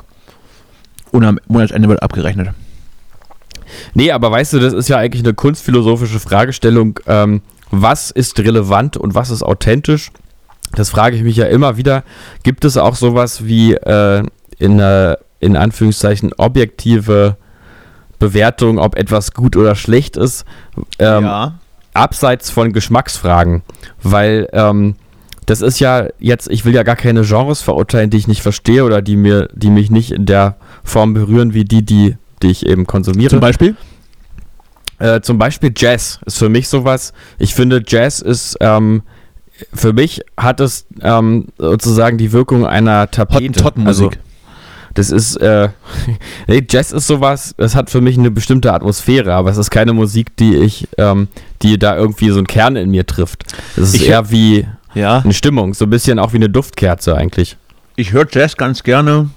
Und am Monatsende wird abgerechnet. Nee, aber weißt du, das ist ja eigentlich eine kunstphilosophische Fragestellung. Ähm, was ist relevant und was ist authentisch? Das frage ich mich ja immer wieder. Gibt es auch sowas wie äh, in, äh, in Anführungszeichen objektive Bewertung, ob etwas gut oder schlecht ist? Ähm, ja. abseits von Geschmacksfragen, weil ähm, das ist ja jetzt, ich will ja gar keine Genres verurteilen, die ich nicht verstehe oder die mir, die mich nicht in der Form berühren wie die, die, die ich eben konsumiere. Zum Beispiel? Äh, zum Beispiel Jazz ist für mich sowas. Ich finde, Jazz ist, ähm, für mich hat es ähm, sozusagen die Wirkung einer Tapete. Also, das ist, äh, *laughs* nee, Jazz ist sowas, das hat für mich eine bestimmte Atmosphäre, aber es ist keine Musik, die ich, ähm, die da irgendwie so einen Kern in mir trifft. Es ist Ich- eher wie Ja. eine Stimmung, so ein bisschen auch wie eine Duftkerze eigentlich. Ich höre Jazz ganz gerne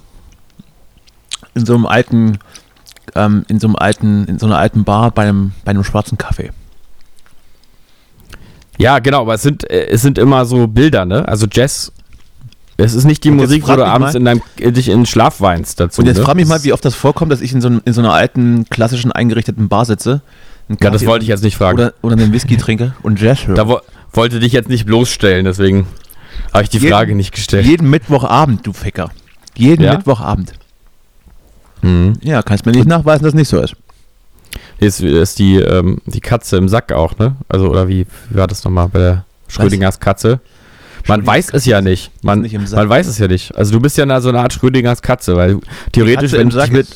in so einem alten, ähm, in so einem alten, in so einer alten Bar bei einem, bei einem schwarzen Kaffee. Ja, genau, aber es sind, äh, es sind immer so Bilder, ne? Also Jazz, es ist nicht die Musik, wo du abends mal- in deinem, äh, dich in den Schlaf weinst dazu. Und jetzt ne? frage mich mal, wie oft das vorkommt, dass ich in so, in so einer alten, klassischen, eingerichteten Bar sitze. Ja, das wollte ich jetzt nicht fragen. Oder, oder einen Whisky trinke und Jazz höre. Da wo, wollte dich jetzt nicht bloßstellen, deswegen habe ich die Jeden- Frage nicht gestellt. Jeden Mittwochabend, du Ficker. Jeden Ja? Mittwochabend. Mhm. Ja, kannst mir nicht nachweisen, dass es nicht so ist. Ist, ist die, ähm, die Katze im Sack auch, ne? Also, oder wie, wie war das nochmal bei der Schrödingers Katze? Man weiß es ja nicht. Man, nicht man weiß es ja nicht. Also du bist ja so eine Art Schrödingers Katze, weil theoretisch, wenn im ich mit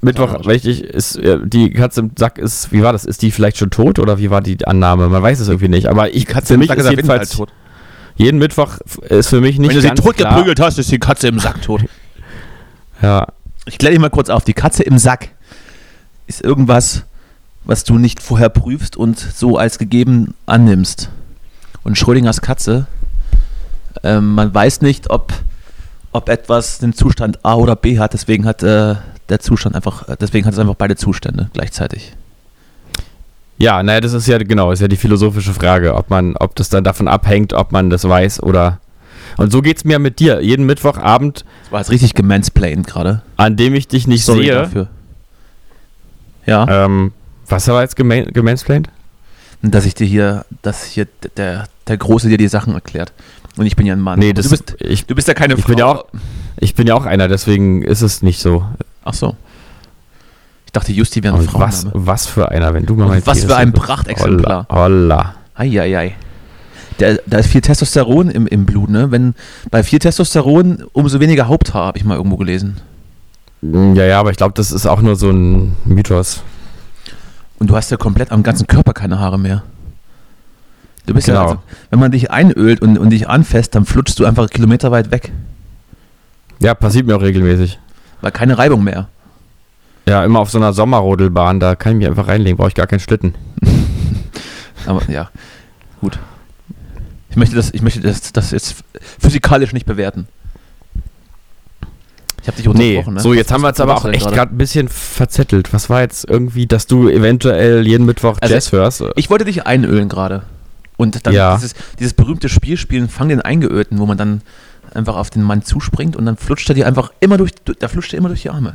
Mittwoch, richtig, ist äh, die Katze im Sack ist, wie war das? Ist die vielleicht schon tot oder wie war die Annahme? Man weiß es irgendwie nicht. Aber ich, Katze für im mich Sack ist jedenfalls tot. jeden Mittwoch ist für mich nicht Wenn du sie tot klar. geprügelt hast, ist die Katze im Sack tot. Ja, Ich kläre dich mal kurz auf. Die Katze im Sack ist irgendwas, was du nicht vorher prüfst und so als gegeben annimmst. Und Schrödingers Katze, ähm, man weiß nicht, ob, ob etwas den Zustand A oder B hat, deswegen hat äh, der Zustand einfach, äh, deswegen hat es einfach beide Zustände gleichzeitig. Ja, naja, das ist ja genau, ist ja die philosophische Frage, ob man, ob das dann davon abhängt, ob man das weiß oder. Und so geht's mir mit dir. Jeden Mittwochabend, Das war jetzt richtig gemansplained gerade. an dem ich dich nicht Sorry sehe. dafür. Ja, Ähm, was war jetzt geman gemansplained? dass ich dir hier, dass hier der, der Große dir die Sachen erklärt. Und ich bin ja ein Mann. Nee, Aber das du bist, ich, du bist ja keine ich Frau. bin ja auch, ich bin ja auch einer, deswegen ist es nicht so. Ach so. Ich dachte, Justi wäre ein Und was, was für einer, wenn du mal Und mein was für ein. Prachtexemplar. Holla. Eieiei. Der, da ist viel Testosteron im, im Blut, ne? Wenn bei viel Testosteron umso weniger Haupthaar, habe ich mal irgendwo gelesen. Ja, ja, aber ich glaube, das ist auch nur so ein Mythos. Und du hast ja komplett am ganzen Körper keine Haare mehr. Du bist ja, Genau. also, wenn man dich einölt und, und dich anfasst, dann flutschst du einfach kilometerweit weg. Ja, passiert mir auch regelmäßig. Weil keine Reibung mehr. Ja, immer auf so einer Sommerrodelbahn, da kann ich mich einfach reinlegen, brauche ich gar keinen Schlitten. *laughs* Aber ja, gut. Ich möchte das, ich möchte das, das jetzt physikalisch nicht bewerten. Ich habe dich Nee, unterbrochen, ne? so, jetzt Was- haben wir uns aber auch echt gerade? ein bisschen verzettelt. Was war jetzt irgendwie, dass du eventuell jeden Mittwoch Also, Jazz hörst? Ich wollte dich einölen gerade. Und dann Ja. dieses, dieses berühmte Spiel spielen, fang den Eingeölten, wo man dann einfach auf den Mann zuspringt und dann flutscht er dir einfach immer durch, du- da flutscht er immer durch die Arme.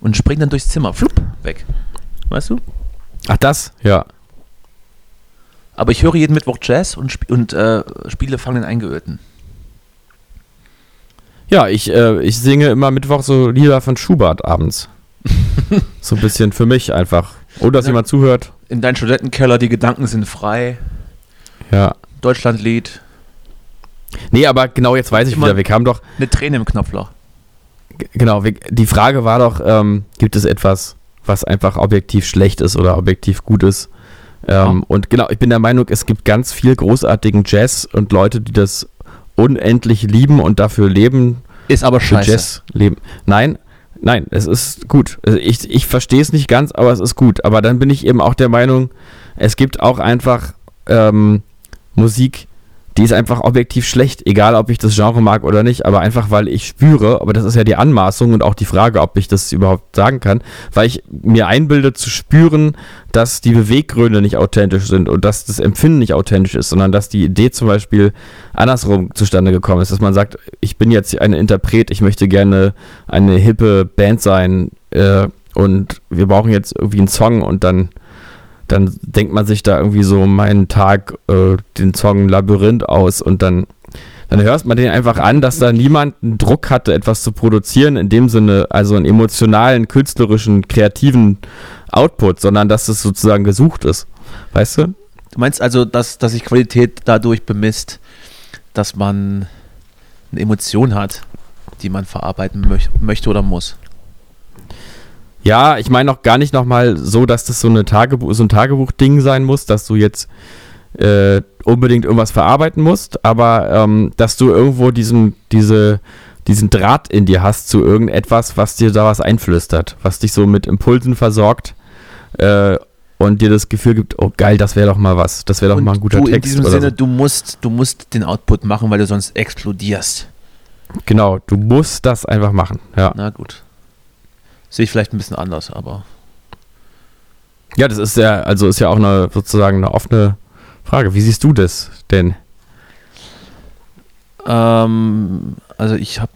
Und springt dann durchs Zimmer, flupp, weg. Weißt du? Ach, das? Ja. Aber ich höre jeden Mittwoch Jazz und, sp und äh, spiele Fang den Eingeölten. Ja, ich, äh, ich singe immer Mittwoch so Lieder von Schubert abends. *laughs* so ein bisschen für mich einfach. Oder dass Ja. jemand zuhört. In deinem Studentenkeller, die Gedanken sind frei. Ja. Deutschlandlied, Nee, aber genau jetzt weiß ich Immer- wieder. Wir kamen doch, eine Träne im Knopfloch. genau, wir, die Frage war doch, ähm, gibt es etwas, was einfach objektiv schlecht ist oder objektiv gut ist? Ähm, Und genau, ich bin der Meinung, es gibt ganz viel großartigen Jazz und Leute, die das unendlich lieben und dafür leben, Ist aber für scheiße. Jazz leben. Nein, nein, es ist gut. Also ich ich verstehe es nicht ganz, aber es ist gut. Aber dann bin ich eben auch der Meinung, es gibt auch einfach ähm, Musik, die ist einfach objektiv schlecht, egal ob ich das Genre mag oder nicht, aber einfach weil ich spüre, aber das ist ja die Anmaßung und auch die Frage, ob ich das überhaupt sagen kann, weil ich mir einbilde zu spüren, dass die Beweggründe nicht authentisch sind und dass das Empfinden nicht authentisch ist, sondern dass die Idee zum Beispiel andersrum zustande gekommen ist, dass man sagt, ich bin jetzt ein Interpret, ich möchte gerne eine hippe Band sein äh, und wir brauchen jetzt irgendwie einen Song und dann, dann denkt man sich da irgendwie so meinen Tag äh, den Song Labyrinth aus und dann, dann hört man den einfach an, dass da niemand einen Druck hatte, etwas zu produzieren, in dem Sinne, also einen emotionalen, künstlerischen, kreativen Output, sondern dass es sozusagen gesucht ist. Weißt du? Du meinst also, dass, dass sich Qualität dadurch bemisst, dass man eine Emotion hat, die man verarbeiten möch möchte oder muss? Ja, ich meine auch gar nicht nochmal so, dass das so, eine Tagebuch, so ein Tagebuch-Ding sein muss, dass du jetzt äh, unbedingt irgendwas verarbeiten musst, aber ähm, dass du irgendwo diesen, diese, diesen Draht in dir hast zu irgendetwas, was dir da was einflüstert, was dich so mit Impulsen versorgt äh, und dir das Gefühl gibt, oh geil, das wäre doch mal was, das wäre doch Und mal ein guter du Text. in diesem Sinne, so. du musst, du musst den Output machen, weil du sonst explodierst. Genau, du musst das einfach machen. Ja, Na gut. Sehe ich vielleicht ein bisschen anders, aber ja das ist ja, also ist ja auch eine sozusagen eine offene Frage. Wie siehst du das denn? Ähm, also ich habe,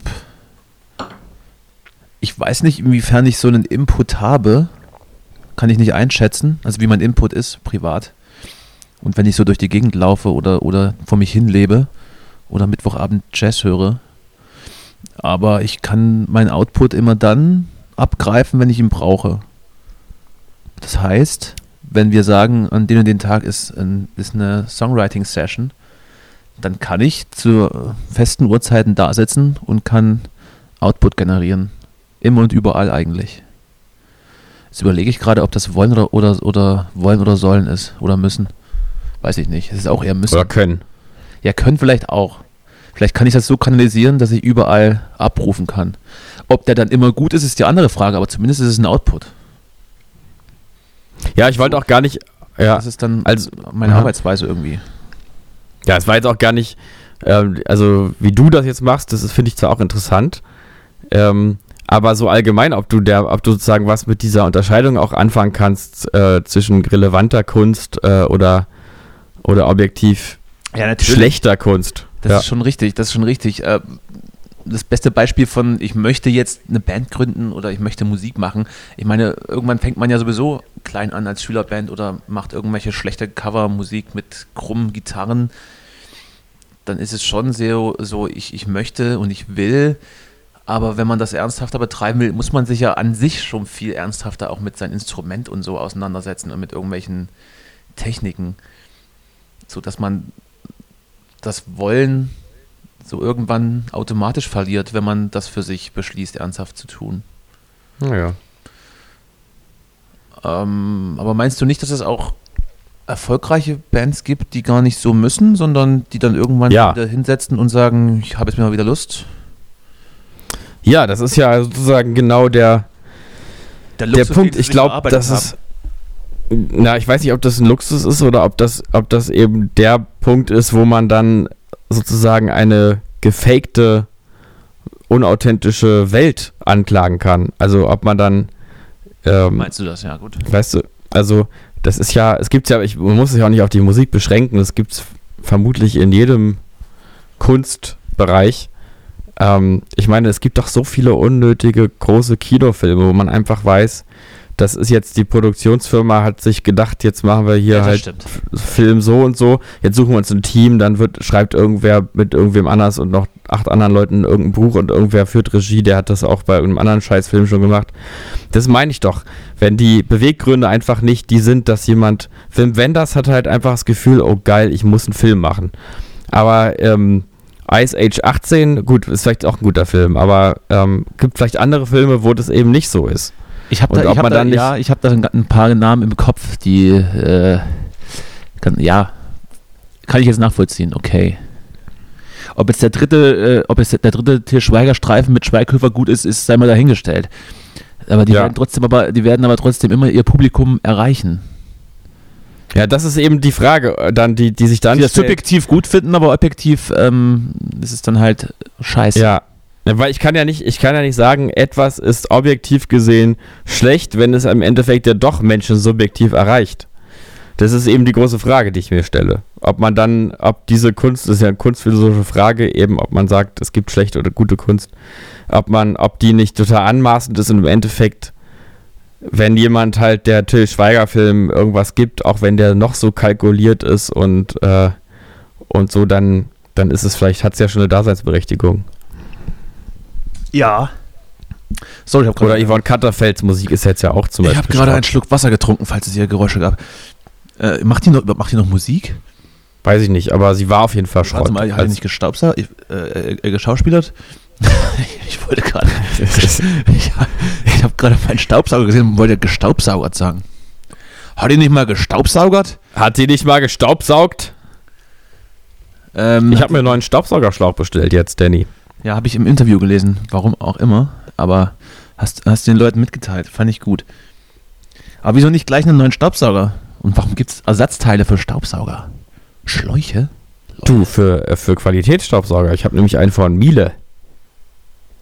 ich weiß nicht, inwiefern ich so einen Input habe, kann ich nicht einschätzen, also wie mein Input ist, privat. Und wenn ich so durch die Gegend laufe oder, oder vor mich hin lebe oder Mittwochabend Jazz höre, aber ich kann meinen Output immer dann abgreifen, wenn ich ihn brauche. Das heißt, wenn wir sagen, an den und den Tag ist, ein, ist eine Songwriting-Session, dann kann ich zu festen Uhrzeiten da sitzen und kann Output generieren. Immer und überall eigentlich. Jetzt überlege ich gerade, ob das wollen oder, oder, oder wollen oder sollen ist oder müssen. Weiß ich nicht. Es ist auch eher müssen. Oder können? Ja, können vielleicht auch. Vielleicht kann ich das so kanalisieren, dass ich überall abrufen kann. Ob der dann immer gut ist, ist die andere Frage, aber zumindest ist es ein Output. Ja, ich wollte auch gar nicht. Ja, Das ist dann also- meine aha. Arbeitsweise irgendwie. Ja, es war jetzt auch gar nicht, ähm, also wie du das jetzt machst, das finde ich zwar auch interessant, ähm, aber so allgemein, ob du der, ob du sozusagen was mit dieser Unterscheidung auch anfangen kannst äh, zwischen relevanter Kunst äh, oder, oder objektiv Ja, schlechter Kunst. Das ja. ist schon richtig, das ist schon richtig. Äh, Das beste Beispiel von, ich möchte jetzt eine Band gründen oder ich möchte Musik machen. Ich meine, irgendwann fängt man ja sowieso klein an als Schülerband oder macht irgendwelche schlechte Covermusik mit krummen Gitarren. Dann ist es schon sehr so, ich, ich möchte und ich will. Aber wenn man das ernsthafter betreiben will, muss man sich ja an sich schon viel ernsthafter auch mit seinem Instrument und so auseinandersetzen und mit irgendwelchen Techniken. So dass man das Wollen so irgendwann automatisch verliert, wenn man das für sich beschließt, ernsthaft zu tun. ja. Ähm, aber meinst du nicht, dass es auch erfolgreiche Bands gibt, die gar nicht so müssen, sondern die dann irgendwann Ja. wieder hinsetzen und sagen, ich habe jetzt mal wieder Lust? ja, das ist ja sozusagen genau der, der Luxus, Punkt. den sie Ich glaube, das ist. Na, ich weiß nicht, ob das ein Luxus ist oder ob das, ob das eben der Punkt ist, wo man dann sozusagen eine gefakte, unauthentische Welt anklagen kann. Also ob man dann, ähm, Meinst du das? Ja, gut. weißt du, also das ist ja, es gibt ja, ich, man muss ja auch nicht auf die Musik beschränken, es gibt es vermutlich in jedem Kunstbereich. Ähm, ich meine, es gibt doch so viele unnötige große Kinofilme, wo man einfach weiß, das ist jetzt die Produktionsfirma, hat sich gedacht, jetzt machen wir hier Ja, halt stimmt. Film so und so, jetzt suchen wir uns ein Team, dann wird, schreibt irgendwer mit irgendwem anders und noch acht anderen Leuten irgendein Buch und irgendwer führt Regie, der hat das auch bei irgendeinem anderen Scheißfilm schon gemacht. Das meine ich doch. Wenn die Beweggründe einfach nicht die sind, dass jemand, Wim Wenders hat halt einfach das Gefühl, oh geil, ich muss einen Film machen. Aber ähm, Ice Age 18, gut, ist vielleicht auch ein guter Film, aber ähm, gibt vielleicht andere Filme, wo das eben nicht so ist. Ich habe da, ich hab da, ja, ich hab da ein, paar Namen im Kopf, die, äh, kann, ja, kann ich jetzt nachvollziehen, okay. Ob jetzt der dritte, äh, ob jetzt der dritte Til Schweiger Streifen mit Schweighöfer gut ist, ist sei mal dahingestellt. Aber die Ja. werden trotzdem aber, die werden aber trotzdem immer ihr Publikum erreichen. Ja, das ist eben die Frage, äh, dann, die, die sich dann Die das subjektiv gut finden, aber objektiv ähm, ist es dann halt scheiße. Ja. Ja, Weil ich kann ja nicht, ich kann ja nicht sagen, etwas ist objektiv gesehen schlecht, wenn es im Endeffekt ja doch Menschen subjektiv erreicht. Das ist eben die große Frage, die ich mir stelle. Ob man dann, ob diese Kunst, das ist ja eine kunstphilosophische Frage, eben, ob man sagt, es gibt schlechte oder gute Kunst, ob man, ob die nicht total anmaßend ist und im Endeffekt wenn jemand halt der Till Schweiger-Film irgendwas gibt, auch wenn der noch so kalkuliert ist und, äh, und so, dann, dann ist es vielleicht, hat es ja schon eine Daseinsberechtigung. Ja. Sorry, ich habe Oder Yvonne Katterfelds Musik ist jetzt ja auch zum Ich Beispiel. habe gerade einen Schluck Wasser getrunken, falls es hier Geräusche gab. Äh, macht, die noch, macht die noch Musik? Weiß ich nicht, aber sie war auf jeden Fall Schrott. Warte mal, hat die Als- nicht gestaubsaugt, äh, äh, äh, geschauspielert? *laughs* ich wollte gerade. *laughs* ich ich habe gerade meinen Staubsauger gesehen und wollte gestaubsaugert sagen. Hat die nicht mal gestaubsaugert? Hat die nicht mal gestaubsaugt? Ähm, Ich habe mir einen neuen Staubsaugerschlauch bestellt jetzt, Danny. Ja, habe ich im Interview gelesen, warum auch immer. Aber hast, hast den Leuten mitgeteilt, fand ich gut. Aber wieso nicht gleich einen neuen Staubsauger? Und warum gibt es Ersatzteile für Staubsauger? Schläuche? Du, für, äh, für Qualitätsstaubsauger. Ich habe nämlich einen von Miele.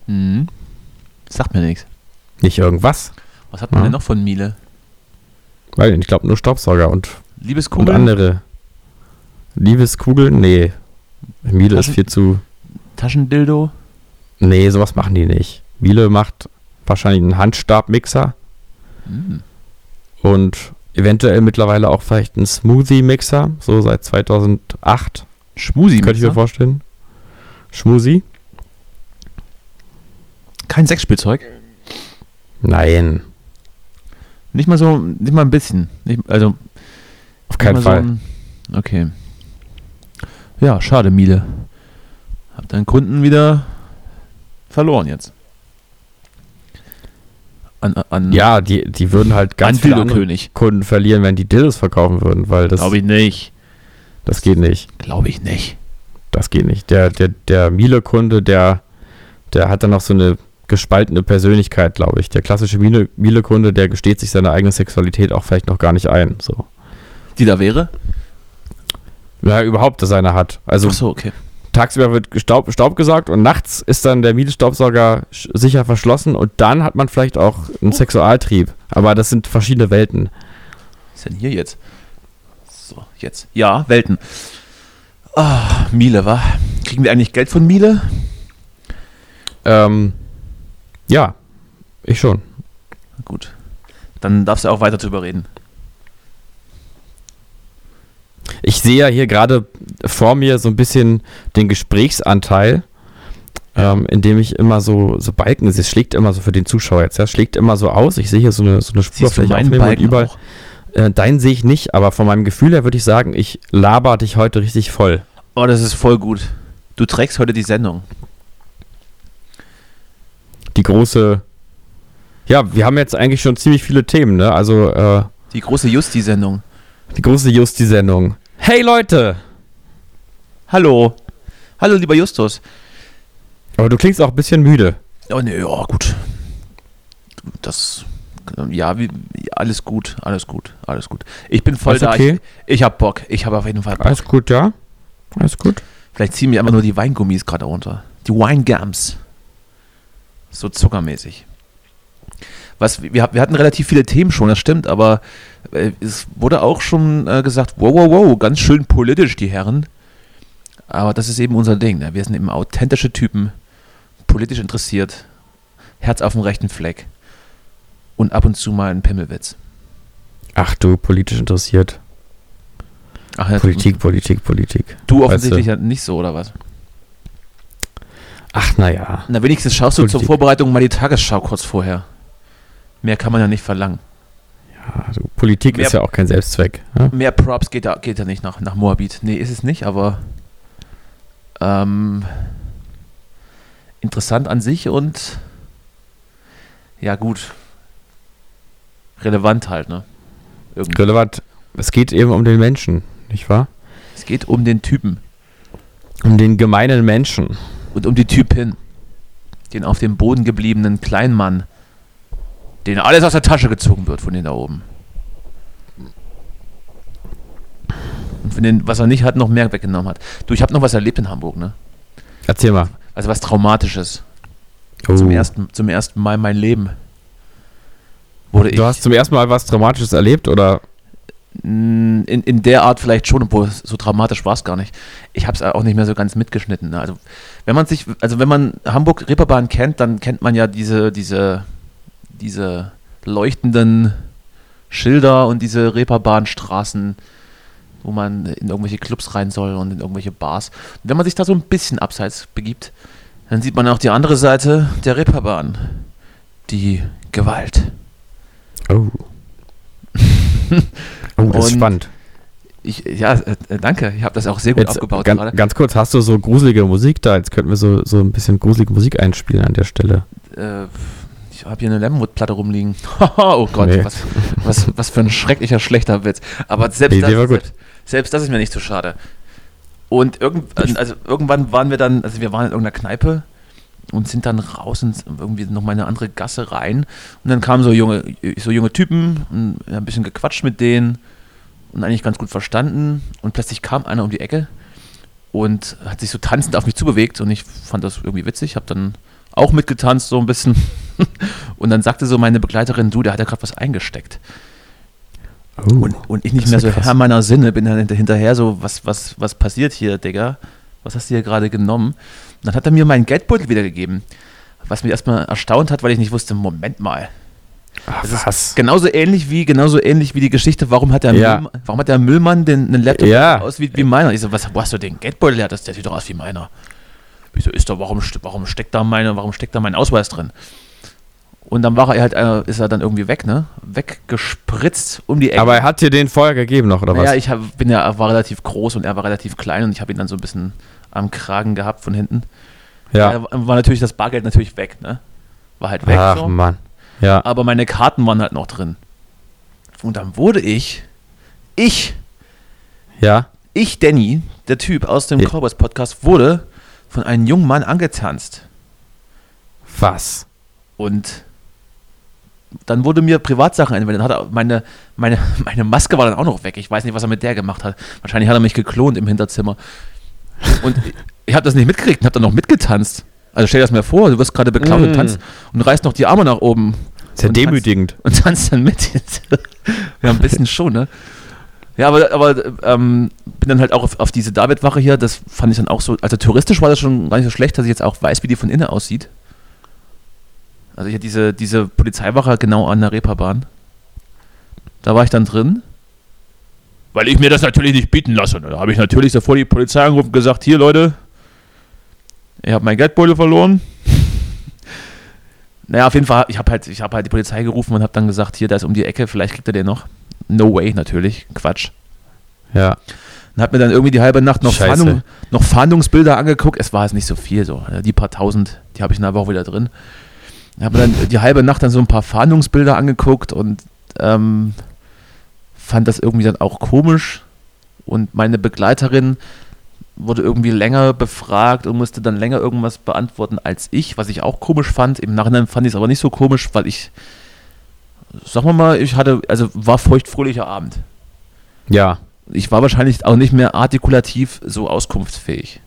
Mhm. Sagt mir nichts. Nicht irgendwas. Was hat man Ja. denn noch von Miele? Weil ich glaube nur Staubsauger und, und Liebeskugel? andere. Liebeskugeln? Nee. Miele ist viel zu. Taschendildo? Nee, sowas machen die nicht. Miele macht wahrscheinlich einen Handstabmixer Mhm. und eventuell mittlerweile auch vielleicht einen Smoothie-Mixer, so seit 2008. Schmusi. Könnte ich mir vorstellen. Schmusi? Kein Sexspielzeug? Nein, Nicht mal so, nicht mal ein bisschen. Nicht, also, auf keinen Fall. So ein, okay. Ja, schade, Miele. Hab deinen Kunden wieder verloren jetzt. An, an ja, die, die würden halt ganz an viele Dildo-König. Kunden verlieren, wenn die Dildos verkaufen würden, weil das, Glaube ich nicht. das geht nicht. Glaube ich nicht. Das geht nicht. Der, der, der Miele-Kunde, der, der hat dann noch so eine gespaltene Persönlichkeit, glaube ich. Der klassische Miele- Miele-Kunde, der gesteht sich seine eigene Sexualität auch vielleicht noch gar nicht ein. So. Die da wäre? Ja, überhaupt, dass einer hat. Also Ach so, okay. Tagsüber wird Staub, Staub gesaugt und nachts ist dann der Miele-Staubsauger sch- sicher verschlossen und dann hat man vielleicht auch einen Sexualtrieb. Aber das sind verschiedene Welten. Was ist denn hier jetzt? So, jetzt. Ja, Welten. Ah, Miele, wa? Kriegen wir eigentlich Geld von Miele? Ähm, ja, ich schon. Gut. Dann darfst du auch weiter drüber reden. Ich sehe ja hier gerade vor mir so ein bisschen den Gesprächsanteil, ähm, indem ich immer so, so Balken, es schlägt immer so für den Zuschauer jetzt, ja, es schlägt immer so aus. Ich sehe hier so eine, so eine Spurfläche aufnehmen und überall. auch? Äh, deinen sehe ich nicht, aber von meinem Gefühl her würde ich sagen, ich laber dich heute richtig voll. Oh, das ist voll gut. Du trägst heute die Sendung. Die große. Ja, wir haben jetzt eigentlich schon ziemlich viele Themen, ne? Also, äh, Die große Justi-Sendung. Die große Justi-Sendung. Hey Leute! Hallo. Hallo, lieber Justus. Aber du klingst auch ein bisschen müde. Oh, ne, ja, gut. Das. Ja, wie, alles gut, alles gut, alles gut. Ich bin voll Alles da. okay? Ich, ich hab Bock. Ich habe auf jeden Fall Bock. Alles gut, ja? Alles gut. Vielleicht ziehen mir einfach nur die Weingummis gerade runter. Die Weingums. So zuckermäßig. Was, wir, wir hatten relativ viele Themen schon, das stimmt, aber äh, es wurde auch schon äh, gesagt, wow, wow, wow, ganz schön politisch, die Herren. Aber das ist eben unser Ding. Ne? Wir sind eben authentische Typen, politisch interessiert, Herz auf dem rechten Fleck und ab und zu mal ein Pimmelwitz. Ach du, politisch interessiert. Ach ja, Politik, Politik, Politik. Du Weißt offensichtlich du. ja nicht so, oder was? Ach, naja. Na, wenigstens schaust du zur Politik. Vorbereitung mal die Tagesschau kurz vorher. Mehr kann man ja nicht verlangen. Also, Politik Mehr- ist ja auch kein Selbstzweck. Ja? Mehr Props geht da, geht da nicht nach, nach Moabit. Nee, ist es nicht, aber ähm, interessant an sich und ja gut. Relevant halt, ne? Irgendwie. Relevant. Es geht eben um den Menschen, nicht wahr? Es geht um den Typen Um den gemeinen Menschen. und um die Typin. Den auf dem Boden gebliebenen Kleinmann, den alles aus der Tasche gezogen wird von denen da oben. Und von den, was er nicht hat, noch mehr weggenommen hat. Du, ich habe noch was erlebt in Hamburg, ne? Erzähl mal. Also was Traumatisches. Oh. Zum, ersten, zum ersten Mal in meinem Leben wurde ich Du hast zum ersten Mal was Dramatisches erlebt oder? In, in der Art vielleicht schon, obwohl es so dramatisch war es gar nicht. Ich habe es auch nicht mehr so ganz mitgeschnitten. Ne? Also wenn man sich, also wenn man Hamburg Reeperbahn kennt, dann kennt man ja diese, diese, diese leuchtenden Schilder und diese Reeperbahnstraßen, wo man in irgendwelche Clubs rein soll und in irgendwelche Bars. Und wenn man sich da so ein bisschen abseits begibt, dann sieht man auch die andere Seite der Reeperbahn. Die Gewalt. Oh. *laughs* oh, das ist spannend. Ich, ja, äh, danke. Ich habe das auch sehr gut Jetzt, aufgebaut ganz, gerade. ganz kurz, hast du so gruselige Musik da? Jetzt könnten wir so, so ein bisschen gruselige Musik einspielen an der Stelle. Äh, habe hier eine Lemonwood-Platte rumliegen. *laughs* oh Gott, Nee. was, was, was für ein schrecklicher, schlechter Witz. Aber selbst, das. Selbst, selbst das ist mir nicht so schade. Und irgend, also irgendwann waren wir dann, also wir waren in irgendeiner Kneipe und sind dann raus und irgendwie noch mal in eine andere Gasse rein. Und dann kamen so junge, so junge Typen und ein bisschen gequatscht mit denen und eigentlich ganz gut verstanden. Und plötzlich kam einer um die Ecke und hat sich so tanzend auf mich zubewegt und ich fand das irgendwie witzig, habe dann auch mitgetanzt so ein bisschen. *laughs* und dann sagte so meine Begleiterin, du, der hat ja gerade was eingesteckt. Oh. Und, und ich nicht mehr ist so krass. Herr meiner Sinne, bin dann hinter- hinterher so, was, was, was passiert hier, Digga? Was hast du hier gerade genommen? Und dann hat er mir meinen Geldbeutel wiedergegeben. Was mich erstmal erstaunt hat, weil ich nicht wusste, Moment mal. Ach, Das ist was? genauso ähnlich wie, genauso ähnlich wie die Geschichte, warum hat der, Ja. Müllmann, warum hat der Müllmann den, einen Laptop Ja. aus wie, wie meiner? Ich so, was, wo hast du den Geldbeutel her? Das, der sieht doch aus wie meiner. Wieso ist da, warum, warum steckt da meine, warum steckt da mein Ausweis drin? Und dann war er halt, äh, ist er dann irgendwie weg, ne? Weggespritzt um die Ecke. Aber er hat dir den vorher gegeben noch, oder was? Ja, ich hab, bin ja, er war relativ groß und er war relativ klein und ich habe ihn dann so ein bisschen am Kragen gehabt von hinten. ja. Da war natürlich das Bargeld natürlich weg, ne? War halt weg Ach, so. Mann. Ja. Aber meine Karten waren halt noch drin. Und dann wurde ich, ich, Ja. ich, Danny, der Typ aus dem Ja. Cowboys Podcast, wurde von einem jungen Mann angetanzt. Was? Und dann wurde mir Privatsachen eingewendet. Dann hat er meine, meine, *laughs* meine Maske war dann auch noch weg. Ich weiß nicht, was er mit der gemacht hat. Wahrscheinlich hat er mich geklont im Hinterzimmer. Und ich habe das nicht mitgekriegt und habe dann noch mitgetanzt. Also stell dir das mal vor, du wirst gerade beklaut und Mm. tanzt und reißt noch die Arme nach oben Sehr Und demütigend. und tanzt dann mit. *laughs* ja, ein bisschen schon, ne? Ja, aber, aber ähm, bin dann halt auch auf, auf diese David-Wache hier, das fand ich dann auch so, also touristisch war das schon gar nicht so schlecht, dass ich jetzt auch weiß, wie die von innen aussieht. Also hier diese, diese Polizeiwache genau an der Reeperbahn. Da war ich dann drin. Weil ich mir das natürlich nicht bieten lasse. Da habe ich natürlich sofort die Polizei angerufen und gesagt, hier Leute, ich habe mein Geldbeutel verloren. *laughs* Naja, auf jeden Fall, ich habe halt, ich hab halt die Polizei gerufen und habe dann gesagt, hier, der ist um die Ecke, vielleicht kriegt er den noch. No way, natürlich, Quatsch. Ja. Und habe mir dann irgendwie die halbe Nacht noch. Fahndung, noch Fahndungsbilder angeguckt. Es war jetzt nicht so viel, so. Die paar tausend, die habe ich in der Woche wieder drin. Habe dann die halbe Nacht dann so ein paar Fahndungsbilder angeguckt und ähm, fand das irgendwie dann auch komisch. Und meine Begleiterin wurde irgendwie länger befragt und musste dann länger irgendwas beantworten als ich, was ich auch komisch fand. Im Nachhinein fand ich es aber nicht so komisch, weil ich, sagen wir mal, ich hatte, also war feuchtfröhlicher Abend. Ja. Ich war wahrscheinlich auch nicht mehr artikulativ so auskunftsfähig.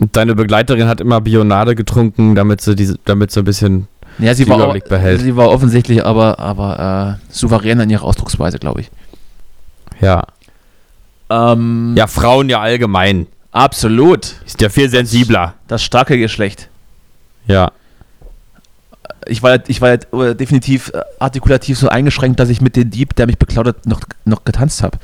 Und Deine Begleiterin hat immer Bionade getrunken, damit sie diese, damit sie ein bisschen. Ja, sie war, Überblick behält. sie war offensichtlich aber, aber äh, souverän in ihrer Ausdrucksweise, glaube ich. Ja. Ähm, Ja, Frauen ja allgemein. absolut. Ist ja viel sensibler. Das starke Geschlecht. Ja. Ich war, ich war äh, definitiv äh, artikulativ so eingeschränkt, dass ich mit dem Dieb, der mich beklaut hat, noch, noch getanzt habe.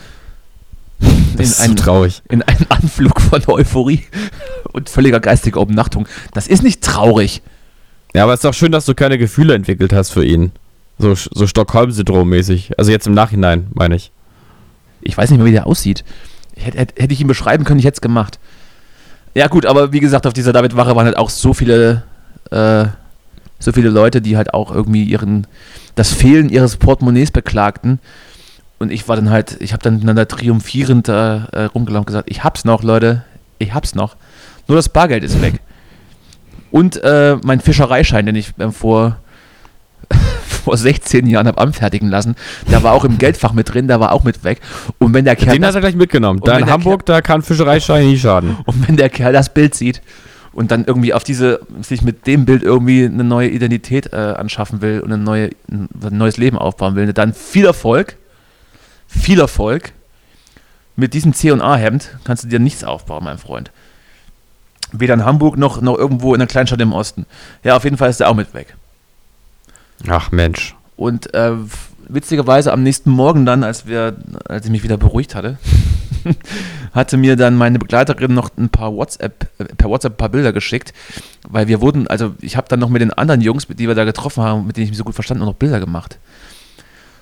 Das ist so ein- traurig. In einem Anflug von Euphorie *laughs* und völliger geistiger Umnachtung. Das ist nicht traurig. Ja, aber es ist doch schön, dass du keine Gefühle entwickelt hast für ihn. So, so Stockholm-Syndrom-mäßig. Also jetzt im Nachhinein, meine ich. Ich weiß nicht mehr, wie der aussieht. Hätte, hätte, hätte ich ihn beschreiben können, ich hätte es gemacht. Ja, gut, aber wie gesagt, auf dieser David-Wache waren halt auch so viele, äh, so viele Leute, die halt auch irgendwie ihren, das Fehlen ihres Portemonnaies beklagten. Und ich war dann halt, ich habe dann, da triumphierend äh, rumgelaufen und gesagt, ich hab's noch, Leute, ich hab's noch. Nur das Bargeld ist weg. Und äh, mein Fischereischein, den ich äh, vor, *laughs* vor 16 Jahren habe anfertigen lassen, der war auch im Geldfach mit drin, der war auch mit weg. Und wenn der Kerl Den das hat er gleich mitgenommen. Da in Hamburg, da kann Fischereischein nie schaden. *laughs* Und wenn der Kerl das Bild sieht und dann irgendwie auf diese, sich mit dem Bild irgendwie eine neue Identität äh, anschaffen will und eine neue, ein neues Leben aufbauen will, dann viel Erfolg. Viel Erfolg. Mit diesem C&A-Hemd kannst du dir nichts aufbauen, mein Freund. Weder in Hamburg noch, noch irgendwo in einer Kleinstadt im Osten. Ja, auf jeden Fall ist der auch mit weg. Ach Mensch. Und äh, witzigerweise am nächsten Morgen dann, als wir, als ich mich wieder beruhigt hatte, *laughs* hatte mir dann meine Begleiterin noch ein paar WhatsApp, äh, per WhatsApp ein paar Bilder geschickt, weil wir wurden, also ich habe dann noch mit den anderen Jungs, mit die wir da getroffen haben, mit denen ich mich so gut verstanden, noch Bilder gemacht.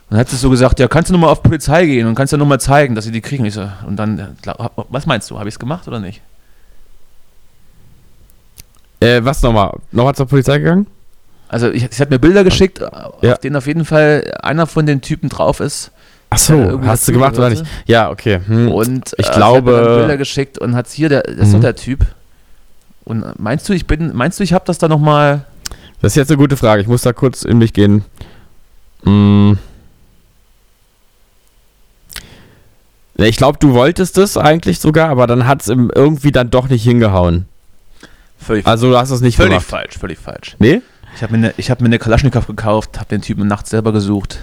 Und dann hat sie so gesagt, ja, kannst du nochmal auf Polizei gehen und kannst ja nochmal zeigen, dass sie die kriegen. Ich so, und dann, äh, was meinst du, habe ich es gemacht oder nicht? Äh, was nochmal? Nochmal zur Polizei gegangen? Also ich, sie hat mir Bilder geschickt, Ja. auf denen auf jeden Fall einer von den Typen drauf ist. Ach so, irgendwie hast du gemacht oder nicht? Ja, okay. Hm. Und Ich äh, glaube- dann Bilder geschickt und hat hier, der, das ist doch Mhm. der Typ. Und äh, meinst du, ich bin, meinst du, ich habe das da nochmal Das ist jetzt eine gute Frage. Ich muss da kurz in mich gehen. Hm. Ich glaube, du wolltest es eigentlich sogar, aber dann hat es irgendwie dann doch nicht hingehauen. völlig, Also du hast es nicht völlig gemacht. falsch, völlig falsch. Nee? Ich habe mir, eine- ich hab mir eine Kalaschnikow gekauft, habe den Typen nachts selber gesucht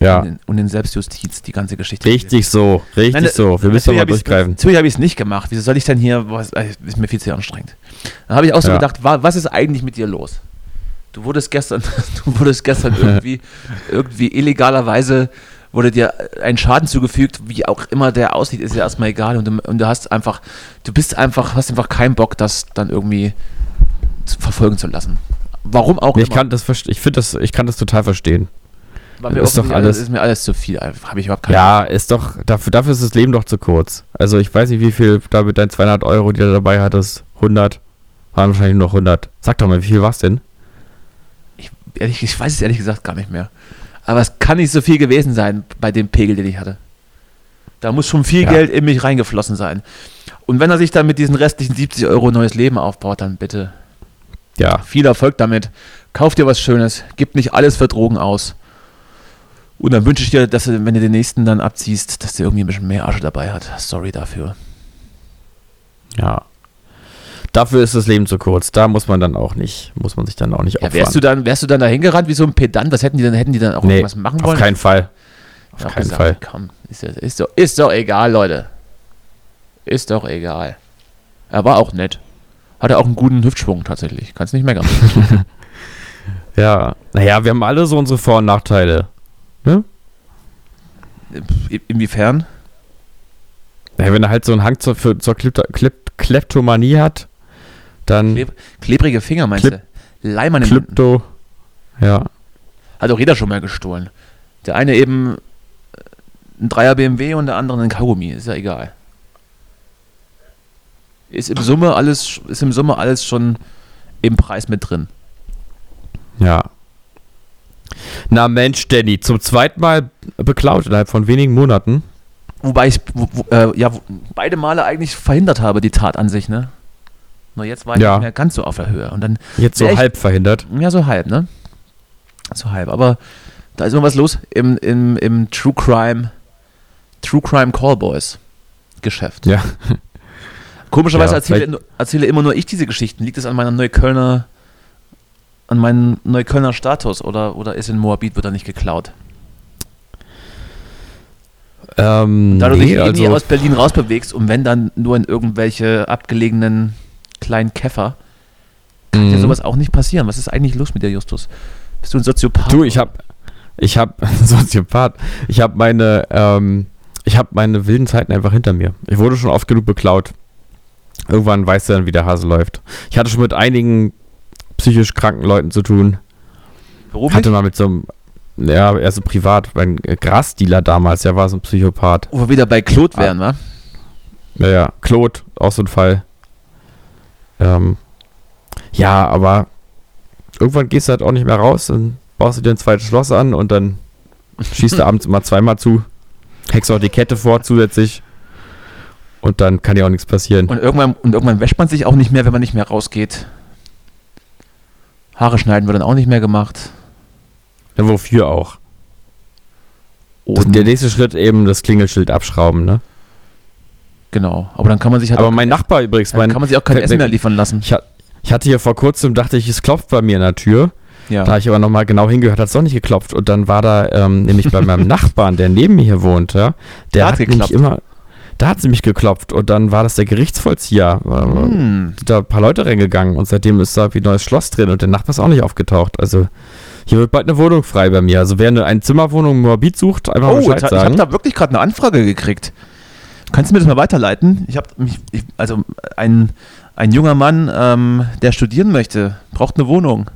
Ja. und, in, und in Selbstjustiz die ganze Geschichte. Richtig so, richtig Nein, so. Wir müssen mal durchgreifen. Natürlich habe ich es nicht gemacht. Wieso soll ich denn hier, was, äh, ist mir viel zu anstrengend. Dann habe ich auch so Ja. gedacht, wa, was ist eigentlich mit dir los? Du wurdest gestern, *laughs* du wurdest gestern irgendwie, *laughs* irgendwie illegalerweise wurde dir ein Schaden zugefügt, wie auch immer der aussieht, ist ja erstmal egal. Und du, und du hast einfach, du bist einfach, hast einfach keinen Bock, das dann irgendwie zu verfolgen zu lassen. Warum auch ich immer. kann das ich finde das, ich kann das total verstehen. War mir ist doch alles- ist mir alles zu viel. Habe ich überhaupt keine Ja, ist doch, dafür, dafür ist das Leben doch zu kurz. Also ich weiß nicht, wie viel da mit deinen 200 Euro, die du dabei hattest, 100, waren wahrscheinlich nur noch 100. Sag doch mal, wie viel war's denn? Ich, ehrlich, ich weiß es ehrlich gesagt gar nicht mehr. Aber es kann nicht so viel gewesen sein bei dem Pegel, den ich hatte. Da muss schon viel Ja. Geld in mich reingeflossen sein. Und wenn er sich dann mit diesen restlichen 70 Euro neues Leben aufbaut, dann bitte Ja, viel Erfolg damit. Kauf dir was Schönes. Gib nicht alles für Drogen aus. Und dann wünsche ich dir, dass du, wenn du den nächsten dann abziehst, dass der irgendwie ein bisschen mehr Asche dabei hat. Sorry dafür. ja. Dafür ist das Leben zu kurz. Da muss man dann auch nicht, muss man sich dann auch nicht Ja, opfern. wärst du dann, wärst du dann da hingerannt wie so ein Pedant? Was hätten die dann, hätten die dann auch nee, irgendwas machen wollen? auf keinen Fall. Auf keinen gesagt, Fall. Komm, ist, ist, doch, ist doch egal, Leute. Ist doch egal. Er war auch nett. Hatte auch einen guten Hüftschwung tatsächlich. Kannst nicht meckern. *laughs* Ja, naja, wir haben alle so unsere Vor- und Nachteile. In- Inwiefern? Naja, wenn er halt so einen Hang zur, für, zur Klep Klep Kleptomanie hat, dann Kleb klebrige Finger meinst Klip- du? Leimern im. Klypto. Ja. Hat auch jeder schon mal gestohlen. Der eine eben äh, ein Dreier BMW und der andere ein Kaugummi. Ist ja egal. Ist im Summe alles, ist im Summe alles schon im Preis mit drin. Ja. Na Mensch, Danny, zum zweiten Mal beklaut innerhalb von wenigen Monaten. Wobei ich wo, wo, äh, ja, wo, beide Male eigentlich verhindert habe, die Tat an sich, ne? Nur jetzt war ich Ja. nicht mehr ganz so auf der Höhe. Und dann, Jetzt so ich- halb verhindert. ja, so halb, ne? So halb. Aber da ist immer was los im, im, im True Crime, True Crime Callboys Geschäft. Ja. Komischerweise Ja, erzähle, erzähle immer nur ich diese Geschichten. Liegt es an meiner Neuköllner, an meinem Neuköllner Status oder, oder ist in Moabit wird er nicht geklaut? Ähm, Da du dich nee, eh nie also, aus Berlin rausbewegst und wenn dann nur in irgendwelche abgelegenen kleinen Käfer, kann dir Mhm. sowas auch nicht passieren. Was ist eigentlich los mit dir, Justus? Bist du ein Soziopath? Du, ich hab, ich hab, *laughs* Soziopath, ich hab meine, ähm, ich hab meine wilden Zeiten einfach hinter mir. Ich wurde schon oft genug beklaut. Irgendwann weißt du dann, wie der Hase läuft. Ich hatte schon mit einigen psychisch kranken Leuten zu tun. Beruflich? Hatte mal mit so einem, ja, er so privat, mein Grasdealer damals, der war so ein Psychopath. Wo wir wieder bei Claude Ah. wären, wa? Ja, ja, Claude, auch so ein Fall. Ähm, ja, aber irgendwann gehst du halt auch nicht mehr raus, dann baust du dir ein zweites Schloss an und dann *laughs* schießt du abends immer zweimal zu, hängst auch die Kette vor zusätzlich und dann kann ja auch nichts passieren. Und irgendwann, und irgendwann wäscht man sich auch nicht mehr, wenn man nicht mehr rausgeht. Haare schneiden wird dann auch nicht mehr gemacht. Ja, wofür auch? Das, Und, der nächste Schritt eben das Klingelschild abschrauben, ne? genau. Aber dann kann man sich halt Aber auch, mein Nachbar übrigens, mein, kann man sich auch kein Essen mehr liefern lassen. ich, ich hatte hier vor kurzem, dachte ich, es klopft bei mir in der Tür. Ja. Da habe ich aber nochmal genau hingehört, hat es doch nicht geklopft. Und dann war da ähm, nämlich bei meinem *laughs* Nachbarn, der neben mir hier wohnt, ja, der hat hat's nämlich immer, da hat sie mich geklopft und dann war das der Gerichtsvollzieher. Äh, Hm. Sind da ein paar Leute reingegangen und seitdem ist da wie ein neues Schloss drin und der Nachbar ist auch nicht aufgetaucht. Also Hier wird bald eine Wohnung frei bei mir. Also wer eine Einzimmerwohnung in Moabit sucht, einfach Oh, Bescheid jetzt, ich habe sagen. da wirklich gerade eine Anfrage gekriegt. Kannst du mir das mal weiterleiten? Ich habe mich, ich, also ein, ein junger Mann, ähm, der studieren möchte, braucht eine Wohnung.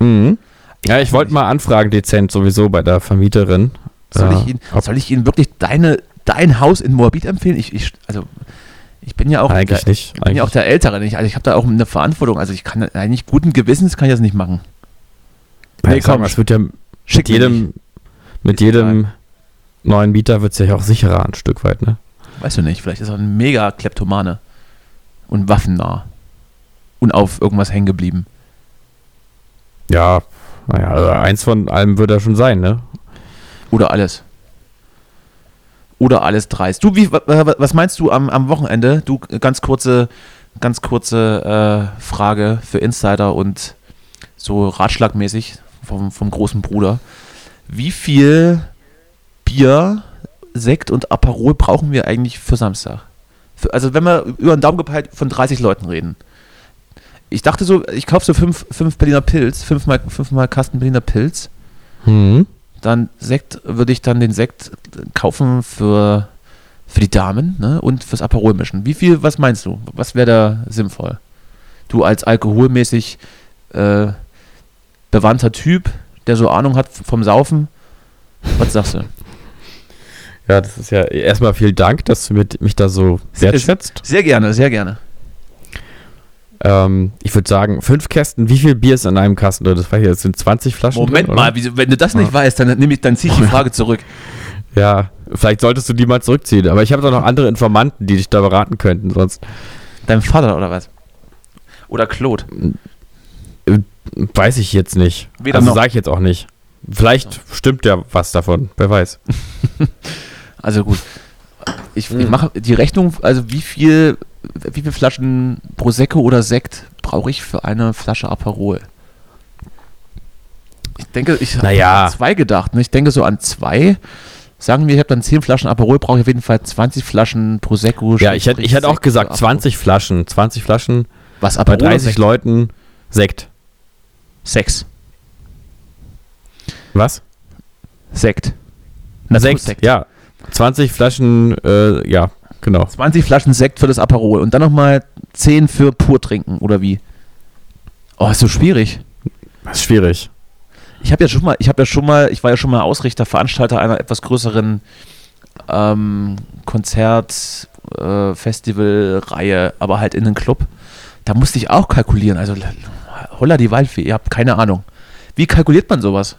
Mhm. Ja, ich wollte mal anfragen, dezent sowieso bei der Vermieterin. Soll, Ja, ich, ihn, soll ich Ihnen wirklich deine, dein Haus in Moabit empfehlen? Ich, ich, also, ich bin ja auch Eigentlich der, nicht. Ich bin ja auch der Ältere. Nicht? Also ich habe da auch eine Verantwortung. Also ich kann eigentlich guten Gewissens kann ich das nicht machen. Ja, Nee, ich sag komm, es wird ja mit jedem, mit jedem neuen Mieter wird es ja auch sicherer ein Stück weit, ne? Weißt du nicht, vielleicht ist er ein mega Kleptomane und waffennah und auf irgendwas hängen geblieben. Ja, naja, also eins von allem wird er schon sein, ne? Oder alles. Oder alles dreist. Du, wie, wa- wa- was meinst du am, am Wochenende? Du, ganz kurze, ganz kurze äh, Frage für Insider und so ratschlagmäßig vom, vom großen Bruder. Wie viel Bier, Sekt und Aperol brauchen wir eigentlich für Samstag? Für, also wenn wir über einen Daumen gepeilt von 30 Leuten reden. Ich dachte so, ich kaufe so fünf, fünf Berliner Pilz, fünfmal, fünfmal Kasten Berliner Pilz Hm. Dann Sekt würde ich dann den Sekt kaufen für, für die Damen ne? und fürs Aperol mischen. Wie viel, was meinst du? Was wäre da sinnvoll? Du als alkoholmäßig äh, bewandter Typ, der so Ahnung hat vom Saufen, was sagst du? Ja, das ist ja erstmal vielen Dank, dass du mit, mich da so wertschätzt. Sehr gerne, sehr gerne. Ähm, ich würde sagen, fünf Kästen, wie viel Bier ist in einem Kasten? Das war hier, das sind 20 Flaschen. Moment drin, mal, wieso- wenn du das nicht Ja. weißt, dann, ich, dann ziehe ich die *laughs* Frage zurück. Ja, vielleicht solltest du die mal zurückziehen. Aber ich habe da noch andere Informanten, die dich da beraten könnten. Sonst Dein Vater oder was? Oder Claude? weiß ich jetzt nicht. Weder also sage ich jetzt auch nicht. Vielleicht stimmt ja was davon. Wer weiß. *laughs* Also gut. Ich, ich Mhm. mache die Rechnung, also wie viel, wie viele Flaschen Prosecco oder Sekt brauche ich für eine Flasche Aperol? Ich denke, ich habe Naja. an zwei gedacht. Ne? Ich denke so an zwei. Sagen wir, ich habe dann 10 Flaschen Aperol, brauche ich auf jeden Fall 20 Flaschen Prosecco. Ja, ich hätte, ich hätte auch Sekt gesagt oder 20 Flaschen. 20 Flaschen. Was bei Aperol? oder 30 Sekt? Leuten Sekt. Sechs. Was? Sekt. Sekt, ja. 20 Flaschen, äh, ja, genau. 20 Flaschen Sekt für das Aperol und dann nochmal 10 für pur trinken, oder wie? Oh, ist so schwierig. Das ist schwierig. Ich habe ja schon mal, ich habe ja schon mal, ich war ja schon mal Ausrichter, Veranstalter einer etwas größeren ähm, Konzert, äh, Festivalreihe, aber halt in einem Club. Da musste ich auch kalkulieren. Also holla die Waldfee, ihr habt keine Ahnung. Wie kalkuliert man sowas?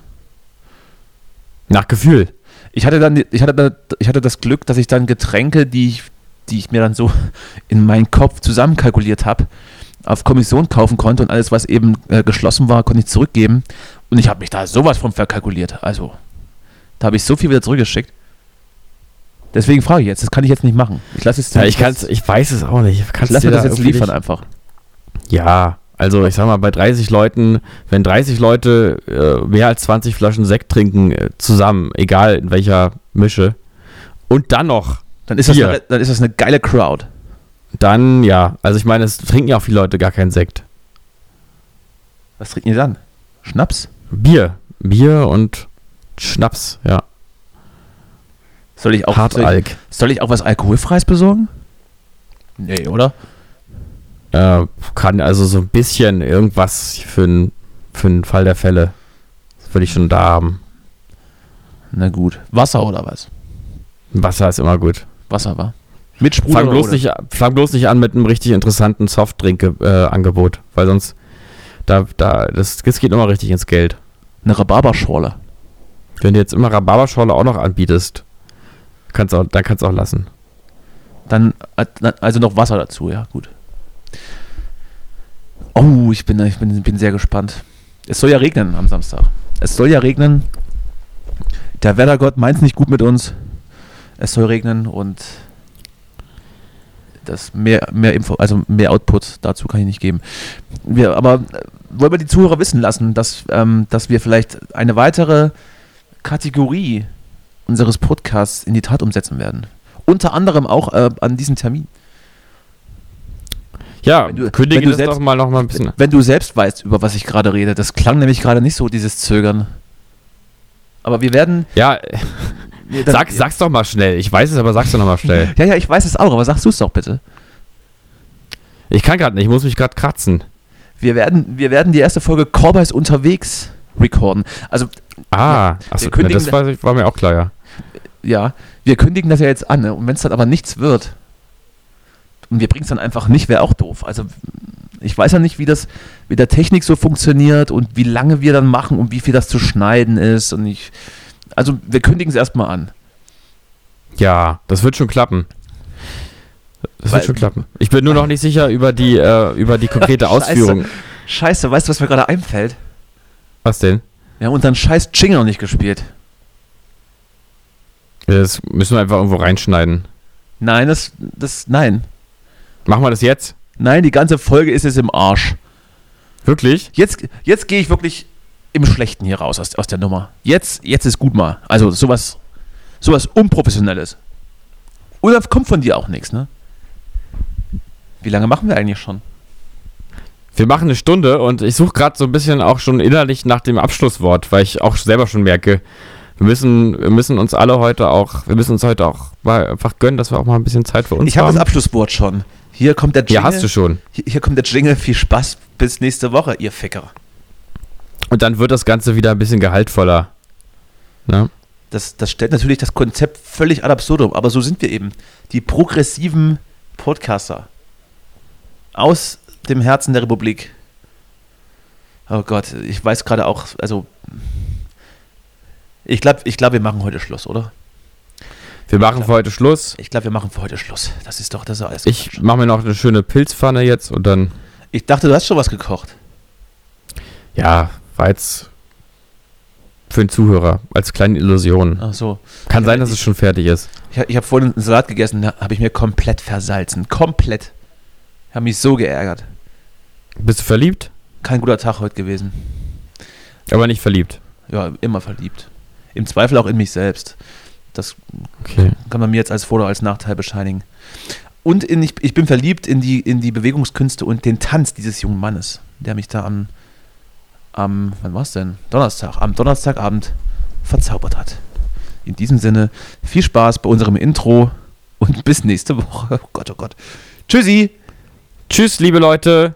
Nach Gefühl. Ich hatte dann, ich hatte, da, ich hatte das Glück, dass ich dann Getränke, die ich, die ich mir dann so *laughs* in meinen Kopf zusammenkalkuliert habe, auf Kommission kaufen konnte und alles, was eben äh, geschlossen war, konnte ich zurückgeben. Und ich habe mich da sowas von verkalkuliert. Also, da habe ich so viel wieder zurückgeschickt. Deswegen frage ich jetzt, das kann ich jetzt nicht machen. Ich lasse es Ja, ich kann's, ich weiß es auch nicht. ich Kannst lasse dir mir das da jetzt liefern nicht- einfach. Ja, also ich sag mal, bei 30 Leuten, wenn 30 Leute äh, mehr als 20 Flaschen Sekt trinken äh, zusammen, egal in welcher Mische, und dann noch, Dann ist, das Bier. eine, dann ist das eine geile Crowd. dann ja, also ich meine, es trinken ja auch viele Leute gar keinen Sekt. Was trinken die dann? Schnaps? Bier. Bier und Schnaps, ja. Soll ich auch, soll ich, soll ich auch was Alkoholfreies besorgen? Nee, oder? Äh, kann also so ein bisschen irgendwas für einen für Fall der Fälle. Das würde ich schon da haben. Na gut. Wasser oder was? Wasser ist immer gut. Wasser war. Mit Sprudel Fang oder bloß, ohne? nicht, fang bloß nicht an mit einem richtig interessanten Softdrink-Angebot, weil sonst da, da, das, das geht immer richtig ins Geld. Eine Rhabarberschorle. Wenn du jetzt immer Rhabarberschorle auch noch anbietest, kannst auch, dann kannst du auch lassen. Dann, äh, also noch Wasser dazu, ja, gut. Oh, ich bin, ich bin, bin sehr gespannt. Es soll ja regnen am Samstag. Es soll ja regnen. Der Wettergott meint es nicht gut mit uns. Es soll regnen und das mehr, mehr Info, also mehr Output dazu kann ich nicht geben. Wir, aber äh, wollen wir die Zuhörer wissen lassen, dass, ähm, dass wir vielleicht eine weitere Kategorie unseres Podcasts in die Tat umsetzen werden. Unter anderem auch äh, an diesem Termin. Ja, Wenn du- kündige wenn du das selbst- doch mal noch mal ein bisschen. Wenn du selbst weißt, über was ich gerade rede, das klang nämlich gerade nicht so, dieses Zögern. Aber wir werden. Ja, *laughs* wir- dann- sag, sag's doch mal schnell. Ich weiß es, aber sag's doch noch mal schnell. Ja, ja, ich weiß es auch, aber sagst du es doch bitte. Ich kann gerade nicht, ich muss mich gerade kratzen. Wir werden, wir werden die erste Folge Cowboys unterwegs recorden. Also, Ah, achso, wir kündigen- das war, war mir auch klar, ja. ja, wir kündigen das ja jetzt an. Ne? Und wenn es dann aber nichts wird und wir bringen es dann einfach nicht, wäre auch doof. Also, ich weiß ja nicht, wie das mit der Technik so funktioniert und wie lange wir dann machen und wie viel das zu schneiden ist. Und ich, also, wir kündigen es erstmal an. Ja, das wird schon klappen. Das Weil- wird schon klappen. Ich bin nur noch nicht sicher über die, äh, über die konkrete *laughs* Scheiße. Ausführung. Scheiße, weißt du, was mir gerade einfällt? Was denn? Wir haben unseren scheiß Jingle noch nicht gespielt. Das müssen wir einfach irgendwo reinschneiden. Nein, das, das, nein. Machen wir das jetzt? Nein, die ganze Folge ist jetzt im Arsch. Wirklich? Jetzt, jetzt gehe ich wirklich im Schlechten hier raus aus, aus der Nummer. Jetzt, jetzt ist gut mal. Also sowas, sowas Unprofessionelles. Oder kommt von dir auch nichts, ne? Wie lange machen wir eigentlich schon? Wir machen eine Stunde und ich suche gerade so ein bisschen auch schon innerlich nach dem Abschlusswort, weil ich auch selber schon merke, wir müssen, wir müssen uns alle heute auch, wir müssen uns heute auch mal einfach gönnen, dass wir auch mal ein bisschen Zeit für uns Ich habe haben. das Abschlusswort schon. Hier kommt der Jingle. ja, hast du schon. Hier, hier kommt der Jingle. Viel Spaß. Bis nächste Woche, ihr Ficker. Und dann wird das Ganze wieder ein bisschen gehaltvoller. Ne? Das, das stellt natürlich das Konzept völlig ad absurdum, aber so sind wir eben. Die progressiven Podcaster. Aus dem Herzen der Republik. Oh Gott, ich weiß gerade auch, also. Ich glaube, ich glaub, wir machen heute Schluss, oder? Wir machen für heute Schluss. Ich glaube, wir machen für heute Schluss. Das ist doch das ist alles. Ich mache mir noch eine schöne Pilzpfanne jetzt und dann, ich dachte, du hast schon was gekocht. ja, war jetzt für den Zuhörer als kleine Illusion. Ach so. Kann sein, dass es schon fertig ist. Ich, ich habe vorhin einen Salat gegessen, da habe ich mir komplett versalzen. Komplett. Ich habe mich so geärgert. Bist du verliebt? Kein guter Tag heute gewesen. Aber nicht verliebt. Ja, immer verliebt. Im Zweifel auch in mich selbst. Das Okay. kann man mir jetzt als Vor- oder als Nachteil bescheinigen. Und in, ich, ich bin verliebt in die, in die Bewegungskünste und den Tanz dieses jungen Mannes, der mich da am, am wann war's denn? Donnerstag, am Donnerstagabend verzaubert hat. In diesem Sinne, viel Spaß bei unserem Intro und *laughs* bis nächste Woche. Oh Gott, oh Gott. Tschüssi! Tschüss, liebe Leute.